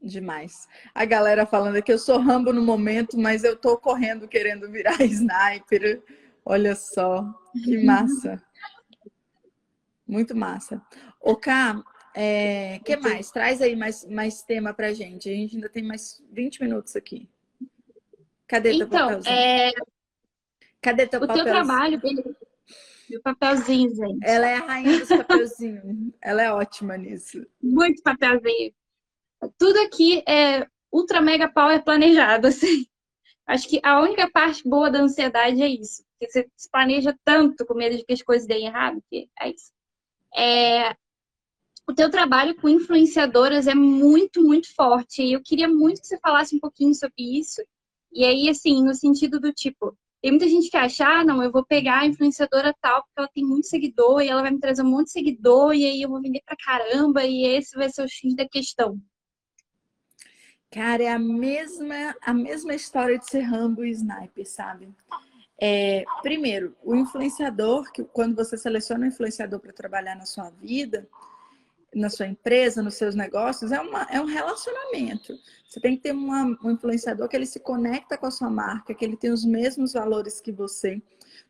Demais. A galera falando aqui, eu sou Rambo no momento, mas eu tô correndo querendo virar *laughs* sniper. Olha só, que massa. Muito massa. O Cá, é, que mais? Traz aí mais, mais tema pra gente. A gente ainda tem mais 20 minutos aqui. Cadê então, é, Cadê teu o papel? teu trabalho, meu papelzinho, gente. Ela é a rainha dos papelzinhos. Ela é ótima nisso. Muito papelzinho. Tudo aqui é ultra mega power planejado, assim. Acho que a única parte boa da ansiedade é isso. Porque você se planeja tanto com medo de que as coisas deem errado, que é isso. É... o teu trabalho com influenciadoras é muito, muito forte. E eu queria muito que você falasse um pouquinho sobre isso. E aí, assim, no sentido do tipo, tem muita gente que acha, ah, não, eu vou pegar a influenciadora tal, porque ela tem muito seguidor, e ela vai me trazer um monte de seguidor, e aí eu vou vender pra caramba, e esse vai ser o X da questão. Cara, é a mesma, a mesma história de ser Rambo e Sniper, sabe? É, primeiro, o influenciador, que quando você seleciona um influenciador para trabalhar na sua vida, na sua empresa, nos seus negócios, é, uma, é um relacionamento. Você tem que ter uma, um influenciador que ele se conecta com a sua marca, que ele tem os mesmos valores que você.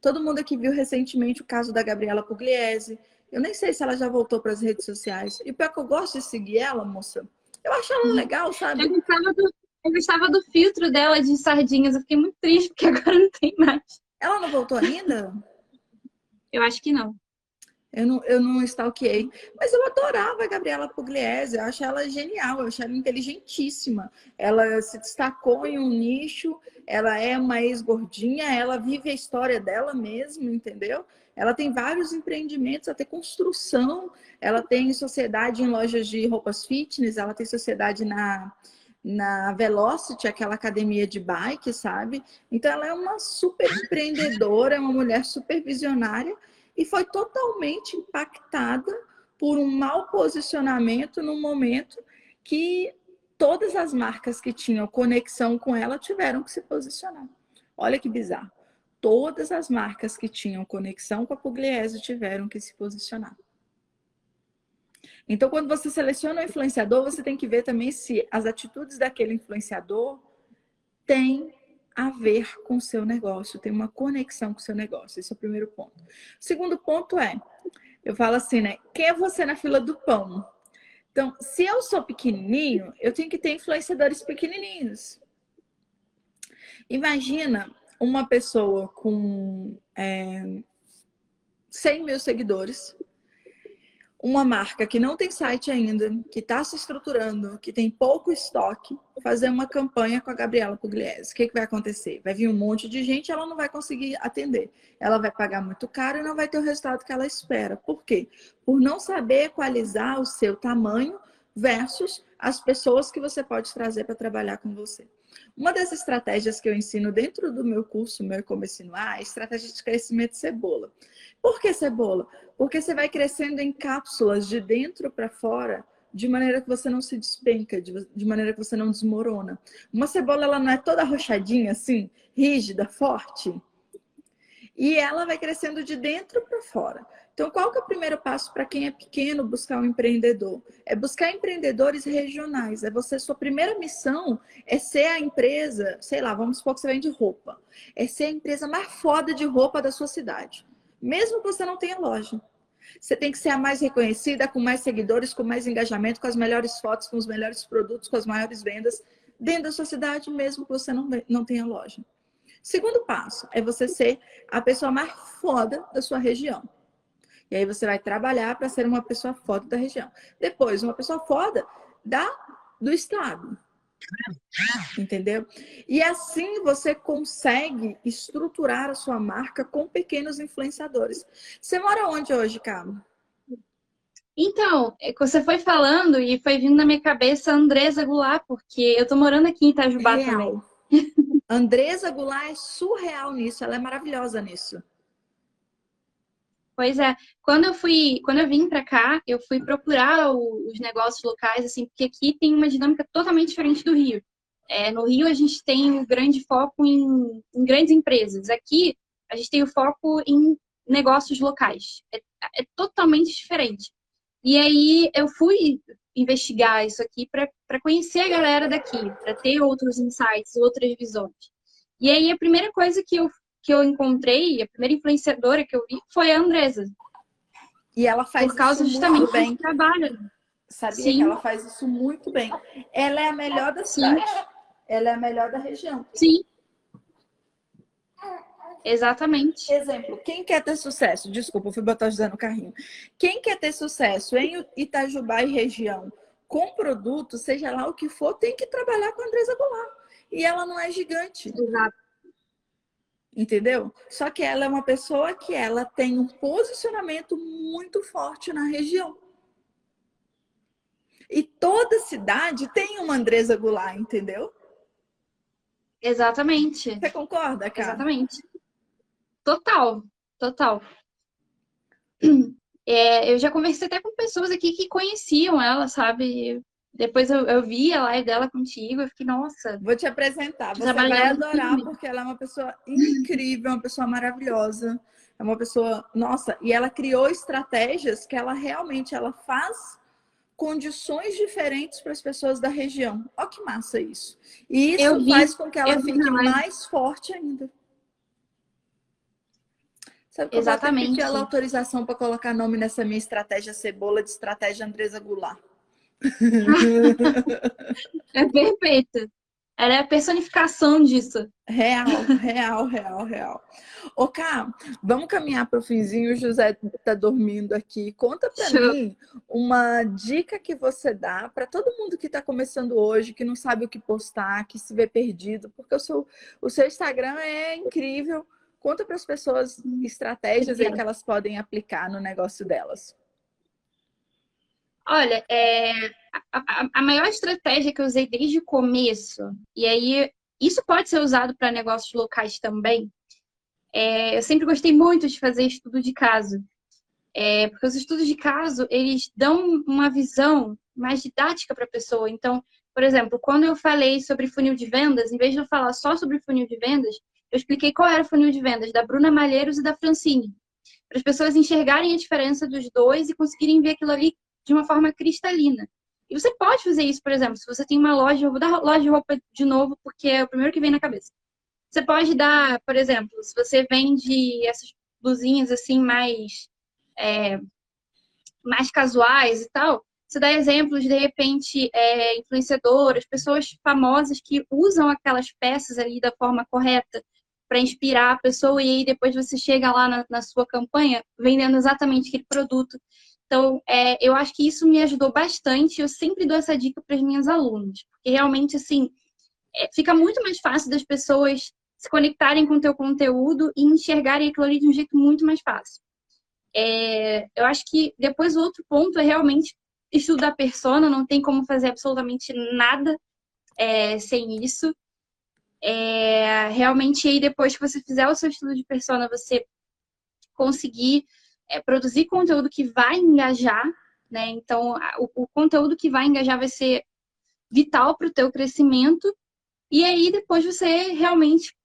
Todo mundo aqui viu recentemente o caso da Gabriela Pugliese. Eu nem sei se ela já voltou para as redes sociais. E pior que eu gosto de seguir ela, moça. Eu acho ela legal, sabe? Eu gostava do, eu gostava do filtro dela de sardinhas. Eu fiquei muito triste porque *laughs* agora não tem mais. Ela não voltou ainda? Eu acho que não. Eu não, eu não stalkeei. Mas eu adorava a Gabriela Pugliese, eu acho ela genial, eu acho ela inteligentíssima. Ela se destacou em um nicho, ela é uma ex-gordinha, ela vive a história dela mesmo, entendeu? Ela tem vários empreendimentos, até construção, ela tem sociedade em lojas de roupas fitness, ela tem sociedade na, na Velocity, aquela academia de bike, sabe? Então ela é uma super empreendedora, é uma mulher super visionária e foi totalmente impactada por um mau posicionamento no momento que todas as marcas que tinham conexão com ela tiveram que se posicionar. Olha que bizarro. Todas as marcas que tinham conexão com a Pugliese tiveram que se posicionar. Então, quando você seleciona um influenciador, você tem que ver também se as atitudes daquele influenciador têm a ver com o seu negócio, tem uma conexão com o seu negócio. Esse é o primeiro ponto. O segundo ponto é, eu falo assim, né? Quem é você na fila do pão? Então, se eu sou pequenininho, eu tenho que ter influenciadores pequenininhos. Imagina uma pessoa com é, 100 mil seguidores, uma marca que não tem site ainda, que está se estruturando, que tem pouco estoque, fazer uma campanha com a Gabriela Pugliese. O que, que vai acontecer? Vai vir um monte de gente, ela não vai conseguir atender. Ela vai pagar muito caro e não vai ter o resultado que ela espera. Por quê? Por não saber equalizar o seu tamanho versus as pessoas que você pode trazer para trabalhar com você. Uma das estratégias que eu ensino dentro do meu curso, meu Comece no Ar, é a estratégia de crescimento de cebola. Por que cebola? Porque você vai crescendo em cápsulas de dentro para fora, de maneira que você não se despenca, de, maneira que você não desmorona. Uma cebola ela não é toda arrochadinha assim, rígida, forte. E ela vai crescendo de dentro para fora. Então, qual que é o primeiro passo para quem é pequeno buscar um empreendedor? É buscar empreendedores regionais. É você, sua primeira missão é ser a empresa, sei lá, vamos supor que você vende roupa. É ser a empresa mais foda de roupa da sua cidade. Mesmo que você não tenha loja. Você tem que ser a mais reconhecida, com mais seguidores, com mais engajamento, com as melhores fotos, com os melhores produtos, com as maiores vendas dentro da sua cidade, mesmo que você não, não tenha loja. Segundo passo é você ser a pessoa mais foda da sua região. E aí você vai trabalhar para ser uma pessoa foda da região. Depois, uma pessoa foda da, do estado. Entendeu? E assim você consegue estruturar a sua marca com pequenos influenciadores. Você mora onde hoje, Carlos? Então, é você foi falando e foi vindo na minha cabeça a Andresa Goulart, porque eu tô morando aqui em Itajubá Real. também. Andresa Goulart é surreal nisso, ela é maravilhosa nisso. Pois é, quando eu fui, quando eu vim para cá, eu fui procurar o, os negócios locais, assim, porque aqui tem uma dinâmica totalmente diferente do Rio. É, no Rio a gente tem um grande foco em, em, grandes empresas. Aqui a gente tem o foco em negócios locais. É, é totalmente diferente. E aí eu fui investigar isso aqui para conhecer a galera daqui, para ter outros insights, outras visões. E aí a primeira coisa que eu que eu encontrei, a primeira influenciadora que eu vi foi a Andresa. E ela faz Por causa justamente bem. trabalho. Sabia Sim. que ela faz isso muito bem. Ela é a melhor da cidade. Sim. Ela é a melhor da região. Sim. Exatamente. Exemplo, quem quer ter sucesso? Desculpa, eu fui botar o no carrinho. Quem quer ter sucesso em Itajubá e região com produto, seja lá o que for, tem que trabalhar com a Andresa Goulart. E ela não é gigante. Exato entendeu? Só que ela é uma pessoa que ela tem um posicionamento muito forte na região. E toda cidade tem uma Andresa Goulart, entendeu? Exatamente. Você concorda, cara? Exatamente. Total, total. É, eu já conversei até com pessoas aqui que conheciam ela, sabe? Depois eu, eu vi a live dela contigo, eu fiquei, nossa. Vou te apresentar, você vai adorar, porque ela é uma pessoa incrível, uma pessoa maravilhosa. É uma pessoa, nossa, e ela criou estratégias que ela realmente ela faz condições diferentes para as pessoas da região. Olha que massa isso. E isso vi, faz com que ela fique mais forte ainda. Sabe que Exatamente. eu a autorização para colocar nome nessa minha estratégia cebola de estratégia Andresa Goulart. *laughs* é perfeito. Ela é a personificação disso. Real, real, real, real. Ô, Cá, vamos caminhar para o finzinho. O José está dormindo aqui. Conta para mim uma dica que você dá para todo mundo que está começando hoje, que não sabe o que postar, que se vê perdido, porque o seu, o seu Instagram é incrível. Conta para as pessoas estratégias que elas podem aplicar no negócio delas. Olha, é, a, a, maior estratégia que eu usei desde o começo, e aí isso pode ser usado para negócios locais também. É, eu sempre gostei muito de fazer estudo de caso, é, porque os estudos de caso eles dão uma visão mais didática para a pessoa. Então, por exemplo, quando eu falei sobre funil de vendas, em vez de eu falar só sobre funil de vendas, eu expliquei qual era o funil de vendas da Bruna Malheiros e da Francine, para as pessoas enxergarem a diferença dos dois e conseguirem ver aquilo ali de uma forma cristalina. E você pode fazer isso, por exemplo, se você tem uma loja, eu vou dar loja de roupa de novo, porque é o primeiro que vem na cabeça. Você pode dar, por exemplo, se você vende essas blusinhas assim mais, é, mais casuais e tal, você dá exemplos, de repente, é, influenciadoras, pessoas famosas que usam aquelas peças ali da forma correta para inspirar a pessoa e aí depois você chega lá na, na sua campanha vendendo exatamente aquele produto. Então, é, eu acho que isso me ajudou bastante. Eu sempre dou essa dica para as minhas alunas, porque realmente, assim, é, fica muito mais fácil das pessoas se conectarem com o teu conteúdo e enxergarem aquilo ali de um jeito muito mais fácil. É, eu acho que depois o outro ponto é realmente estudar a persona, não tem como fazer absolutamente nada é, sem isso. É, realmente aí depois que você fizer o seu estudo de persona, você conseguir é, produzir conteúdo que vai engajar, né? Então, o, o conteúdo que vai engajar vai ser vital para o teu crescimento. E aí, depois você realmente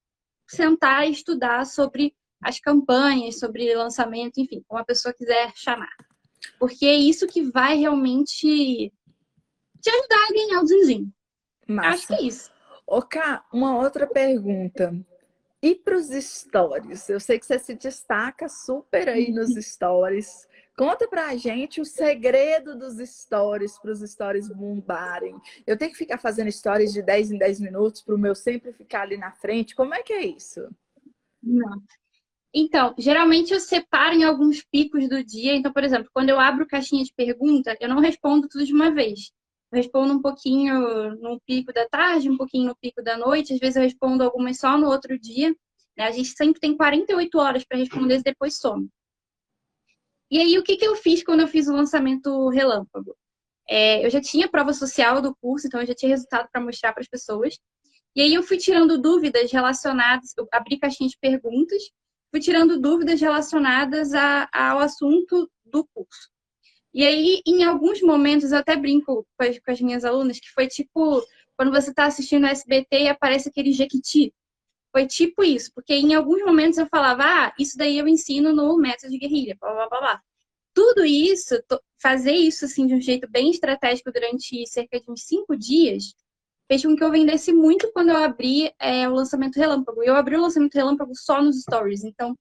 sentar e estudar sobre as campanhas, sobre lançamento, enfim, como a pessoa quiser chamar. Porque é isso que vai realmente te ajudar a ganhar o zinzinho. Acho que é isso. Oka, uma outra pergunta. E para os stories? Eu sei que você se destaca super aí nos *laughs* stories. Conta para a gente o segredo dos stories, para os stories bombarem. Eu tenho que ficar fazendo stories de 10 em 10 minutos para o meu sempre ficar ali na frente. Como é que é isso? Não. Então, geralmente eu separo em alguns picos do dia. Então, por exemplo, quando eu abro caixinha de pergunta, eu não respondo tudo de uma vez respondo um pouquinho no pico da tarde, um pouquinho no pico da noite, às vezes eu respondo algumas só no outro dia. Né? A gente sempre tem 48 horas para responder e depois some. E aí, o que, que eu fiz quando eu fiz o lançamento relâmpago? É, eu já tinha prova social do curso, então eu já tinha resultado para mostrar para as pessoas. E aí eu fui tirando dúvidas relacionadas, eu abri caixinha de perguntas, fui tirando dúvidas relacionadas a, ao assunto do curso. E aí, em alguns momentos, eu até brinco com as, com as minhas alunas, que foi tipo quando você está assistindo SBT e aparece aquele Jequiti. Foi tipo isso, porque em alguns momentos eu falava, ah, isso daí eu ensino no método de guerrilha, blá, blá, blá, blá. Tudo isso, fazer isso assim de um jeito bem estratégico durante cerca de uns cinco dias, fez com que eu vendesse muito quando eu abri é, o lançamento relâmpago. Eu abri o lançamento relâmpago só nos stories, então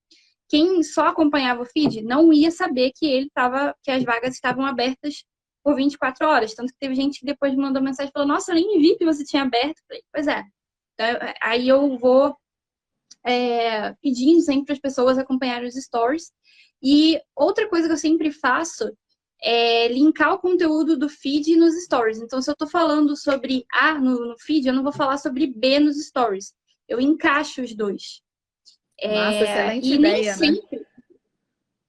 quem só acompanhava o feed não ia saber que ele estava, que as vagas estavam abertas por 24 horas. Tanto que teve gente que depois me mandou mensagem e falou, nossa, eu nem vi que você tinha aberto. Falei, pois é. Então, aí eu vou é, pedindo sempre para as pessoas acompanharem os stories. E outra coisa que eu sempre faço é linkar o conteúdo do feed nos stories. Então, se eu estou falando sobre A no, no feed, eu não vou falar sobre B nos stories. Eu encaixo os dois. Nossa, é, excelente ideia, né? Sempre...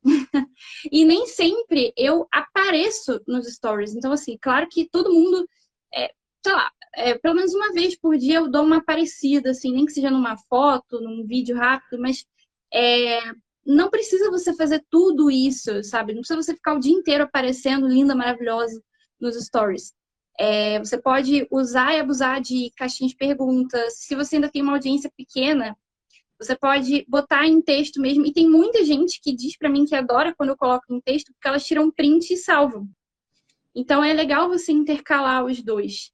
*laughs* e nem sempre eu apareço nos stories. Então, assim, claro que todo mundo, é, sei lá, é, pelo menos uma vez por dia eu dou uma aparecida, assim, nem que seja numa foto, num vídeo rápido, mas é, não precisa você fazer tudo isso, sabe? Não precisa você ficar o dia inteiro aparecendo linda, maravilhosa nos stories. É, você pode usar e abusar de caixinhas de perguntas. Se você ainda tem uma audiência pequena, você pode botar em texto mesmo. E tem muita gente que diz para mim que adora quando eu coloco em texto, porque elas tiram print e salvam. Então é legal você intercalar os dois.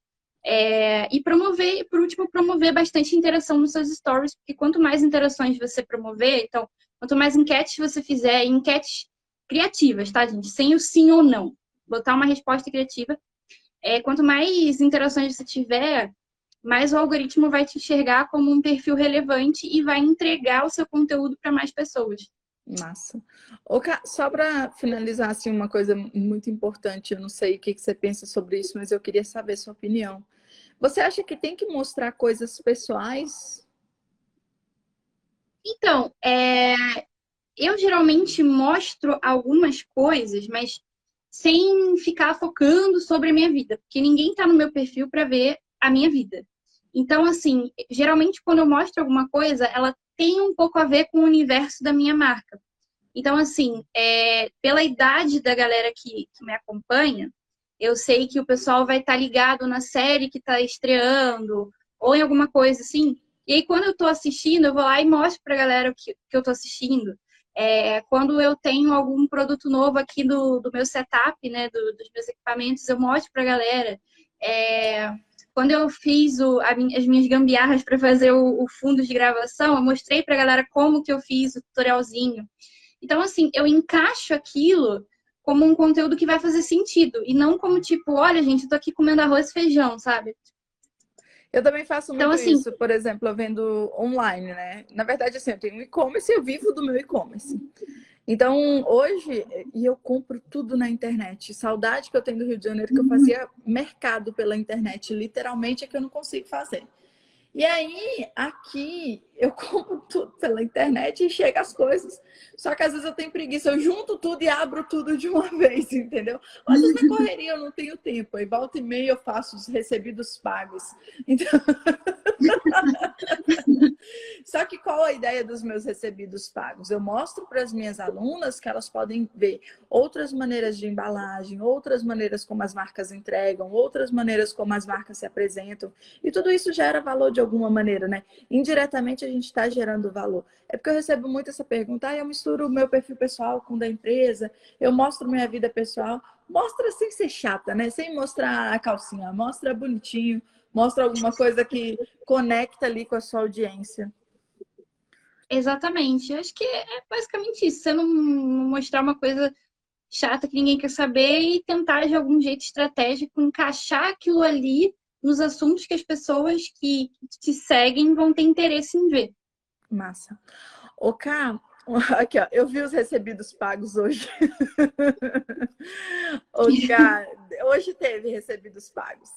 É, e promover, por último, promover bastante interação nos seus stories, porque quanto mais interações você promover, então, quanto mais enquetes você fizer, enquetes criativas, tá, gente? Sem o sim ou não. Botar uma resposta criativa. É, quanto mais interações você tiver, mais o algoritmo vai te enxergar como um perfil relevante e vai entregar o seu conteúdo para mais pessoas. Massa. Oca, só para finalizar assim, uma coisa muito importante, eu não sei o que, que você pensa sobre isso, mas eu queria saber sua opinião. Você acha que tem que mostrar coisas pessoais? Então, é... eu geralmente mostro algumas coisas, mas sem ficar focando sobre a minha vida, porque ninguém está no meu perfil para ver a minha vida. Então, assim, geralmente quando eu mostro alguma coisa, ela tem um pouco a ver com o universo da minha marca. Então, assim, é... pela idade da galera que, que me acompanha, eu sei que o pessoal vai estar tá ligado na série que está estreando, ou em alguma coisa assim. E aí, quando eu estou assistindo, eu vou lá e mostro para a galera o que, que eu estou assistindo. É, quando eu tenho algum produto novo aqui do, do meu setup, né, do, dos meus equipamentos, eu mostro para a galera. É, quando eu fiz o, as minhas gambiarras para fazer o, o, fundo de gravação, eu mostrei para a galera como que eu fiz o tutorialzinho. Então, assim, eu encaixo aquilo como um conteúdo que vai fazer sentido. E não como tipo, olha, gente, eu tô aqui comendo arroz e feijão, sabe? Eu também faço então, muito então, assim, isso, por exemplo, eu vendo online, né? Na verdade, assim, eu tenho um e-commerce e eu vivo do meu e-commerce. Então, hoje, e eu compro tudo na internet. Saudade que eu tenho do Rio de Janeiro, que eu fazia mercado pela internet, literalmente, é que eu não consigo fazer. E aí, aqui, eu compro tudo pela internet e chega as coisas. Só que às vezes eu tenho preguiça, eu junto tudo e abro tudo de uma *laughs* vez, entendeu? Vezes na correria eu não tenho tempo, aí volta e meia eu faço os recebidos pagos. Então... *laughs* Só que qual a ideia dos meus recebidos pagos? Eu mostro para as minhas alunas que elas podem ver outras maneiras de embalagem, outras maneiras como as marcas entregam, outras maneiras como as marcas se apresentam. E tudo isso gera valor de alguma maneira, né? Indiretamente a gente está gerando valor. É porque eu recebo muito essa pergunta, ah, eu misturo o meu perfil pessoal com o da empresa, eu mostro minha vida pessoal. Mostra sem ser chata, né? Sem mostrar a calcinha, mostra bonitinho, mostra alguma coisa que conecta ali com a sua audiência. Exatamente. Eu acho que é basicamente isso. Você não mostrar uma coisa chata que ninguém quer saber e tentar, de algum jeito estratégico, encaixar aquilo ali nos assuntos que as pessoas que te seguem vão ter interesse em ver. Massa. Ô, Cá, *laughs* Aqui, ó, eu vi os recebidos pagos hoje. *laughs* hoje teve recebidos pagos.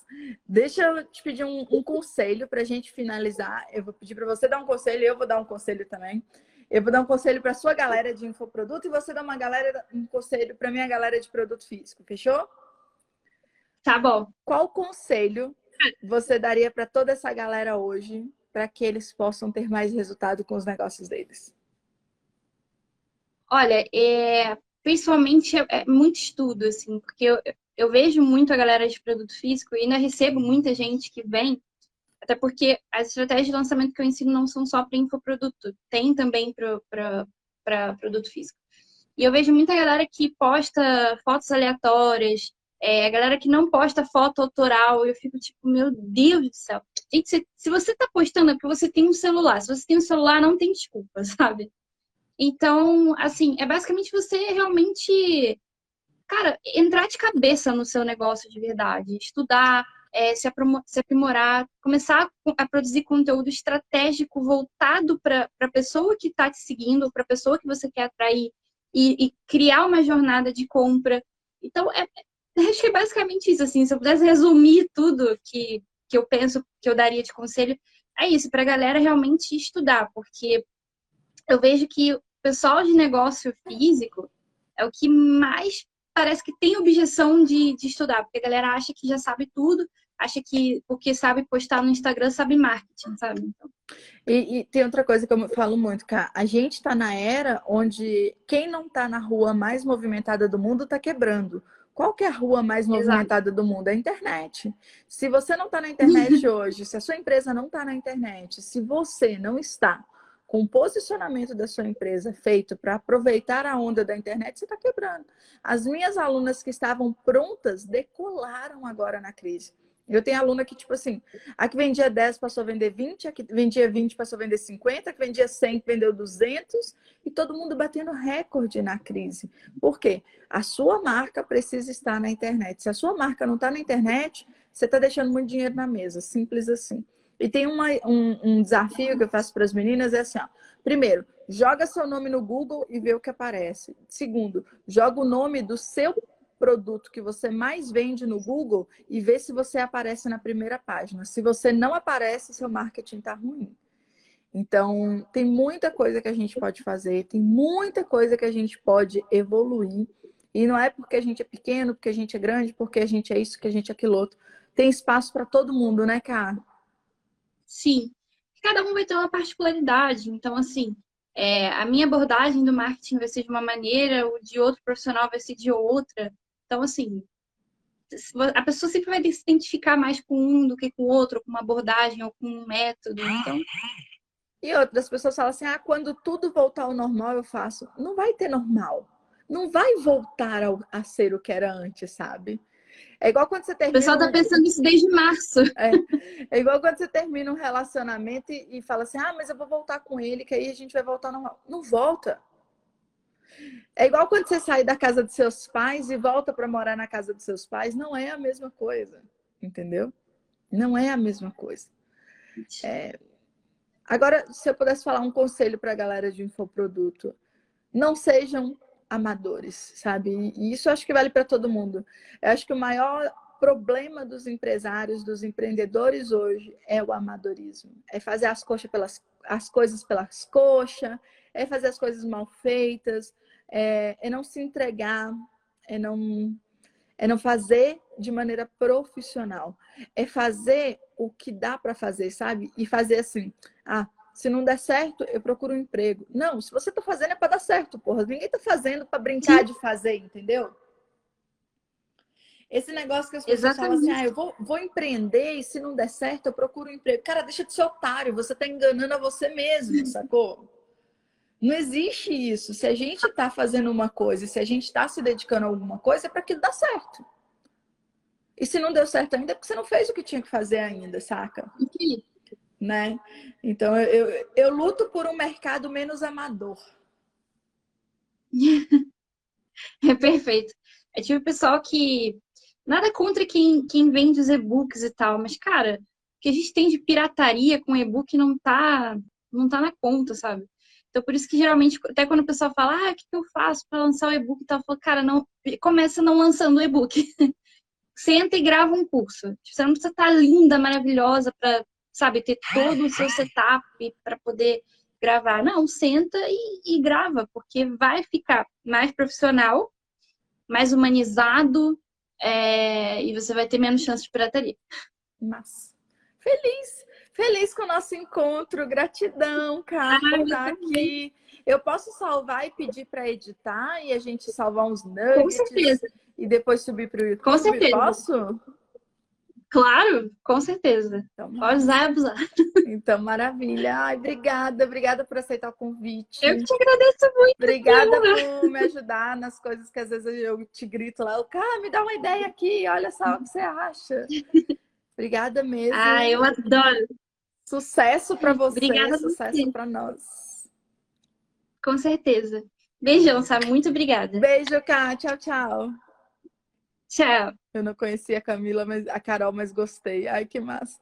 Deixa eu te pedir um, um conselho para a gente finalizar. Eu vou pedir para você dar um conselho, eu vou dar um conselho também. Eu vou dar um conselho para sua galera de infoproduto e você dá uma galera, um conselho para minha galera de produto físico. Fechou? Tá bom. Qual conselho você daria para toda essa galera hoje para que eles possam ter mais resultado com os negócios deles? Olha, é, principalmente é, é muito estudo, assim, porque eu, eu vejo muito a galera de produto físico e ainda recebo muita gente que vem, até porque as estratégias de lançamento que eu ensino não são só para infoproduto, tem também para produto físico. E eu vejo muita galera que posta fotos aleatórias, é, a galera que não posta foto autoral, eu fico tipo, meu Deus do céu. Gente, se, se você tá postando é porque você tem um celular. Se você tem um celular, não tem desculpa, *laughs* sabe? Então, assim, é basicamente você realmente, cara, entrar de cabeça no seu negócio de verdade, estudar, é, se, se, aprimorar, começar a produzir conteúdo estratégico voltado para a pessoa que está te seguindo, para a pessoa que você quer atrair, e, e, criar uma jornada de compra. Então, é, acho que é basicamente isso, assim, se eu pudesse resumir tudo que, que eu penso que eu daria de conselho, é isso, para a galera realmente estudar, porque eu vejo que pessoal de negócio físico, é o que mais parece que tem objeção de, de estudar, porque a galera acha que já sabe tudo, acha que o que sabe postar no Instagram sabe marketing, sabe? Então... E, e, tem outra coisa que eu falo muito, cara. A gente está na era onde quem não está na rua mais movimentada do mundo está quebrando. Qual que é a rua mais movimentada Exato. do mundo? É a internet. Se você não está na internet *laughs* hoje, se a sua empresa não está na internet, se você não está com o posicionamento da sua empresa feito para aproveitar a onda da internet, você está quebrando. As minhas alunas que estavam prontas decolaram agora na crise. Eu tenho aluna que, tipo assim, a que vendia 10 passou a vender 20, a que vendia 20 passou a vender 50, a que vendia 100 vendeu 200, e todo mundo batendo recorde na crise. Por quê? A sua marca precisa estar na internet. Se a sua marca não está na internet, você está deixando muito dinheiro na mesa, simples assim. E tem uma, um, um desafio que eu faço para as meninas, é assim, ó. Primeiro, joga seu nome no Google e vê o que aparece. Segundo, joga o nome do seu produto que você mais vende no Google e vê se você aparece na primeira página. Se você não aparece, seu marketing está ruim. Então, tem muita coisa que a gente pode fazer, tem muita coisa que a gente pode evoluir. E não é porque a gente é pequeno, porque a gente é grande, porque a gente é isso, que a gente é aquilo outro. Tem espaço para todo mundo, né, Cá? Sim. Cada um vai ter uma particularidade. Então, assim, é, a minha abordagem do marketing vai ser de uma maneira, o de outro profissional vai ser de outra. Então, assim, a pessoa sempre vai se identificar mais com um do que com o outro, com uma abordagem ou com um método. Então. E outras pessoas falam assim: ah, quando tudo voltar ao normal, eu faço. Não vai ter normal. Não vai voltar ao, a ser o que era antes, sabe? É igual quando você termina. O pessoal tá pensando isso desde março. É, é igual quando você termina um relacionamento e, e, fala assim: ah, mas eu vou voltar com ele, que aí a gente vai voltar normal. Não volta. É igual quando você sai da casa dos seus pais e volta para morar na casa dos seus pais. Não é a mesma coisa. Entendeu? Não é a mesma coisa. É... Agora, se eu pudesse falar um conselho para a galera de infoproduto, não sejam amadores, sabe? E isso acho que vale para todo mundo. Eu acho que o maior problema dos empresários, dos empreendedores hoje é o amadorismo. É fazer as, coxas pelas, as coisas pelas coxas, é fazer as coisas mal feitas, é, é não se entregar, é não, é não fazer de maneira profissional. É fazer o que dá para fazer, sabe? E fazer assim, ah, se não der certo, eu procuro um emprego. Não, se você está fazendo é para dar certo, porra. Ninguém está fazendo para brincar Sim. de fazer, entendeu? Esse negócio que as pessoas Exatamente. falam assim, ah, eu vou, vou empreender e se não der certo, eu procuro um emprego. Cara, deixa de ser otário, você está enganando a você mesmo, sacou? Não existe isso. Se a gente está fazendo uma coisa, se a gente está se dedicando a alguma coisa, é para que dá certo. E se não deu certo ainda, é porque você não fez o que tinha que fazer ainda, saca? Né? Então eu, eu, eu luto por um mercado menos amador. *laughs* É perfeito. É tipo o pessoal que nada contra quem, quem vende os e-books e tal, mas cara, o que a gente tem de pirataria com e-book não tá não tá na conta, sabe? Então por isso que geralmente até quando o pessoal fala, ah, o que eu faço para lançar o e-book e tal, eu falo, cara, não começa não lançando o e-book. *laughs* Senta e grava um curso. Tipo, você não precisa estar tá linda, maravilhosa para sabe, ter todo o seu setup para poder gravar. Não, senta e, e, grava, porque vai ficar mais profissional, mais humanizado é, e você vai ter menos chance de pirataria. Mas feliz, feliz com o nosso encontro, gratidão, cara, por estar aqui. Eu posso salvar e pedir para editar e a gente salvar uns nuggets Com certeza. e depois subir para o YouTube? Com certeza. Posso? Claro, com certeza. Então, Pode usar e abusar. Então, maravilha. Ai, obrigada, obrigada por aceitar o convite. Eu te agradeço muito. Obrigada por me ajudar nas coisas que às vezes eu te grito lá. Cara, me dá uma ideia aqui, olha só o que você acha. *laughs* Obrigada mesmo. Ah, eu adoro. Sucesso para você, obrigada sucesso para nós. Com certeza. Beijão, sabe? Muito obrigada. Beijo, Cá. Tchau, tchau. Tchau. Eu não conhecia a Camila, mas a Carol, mas gostei. Ai, que massa.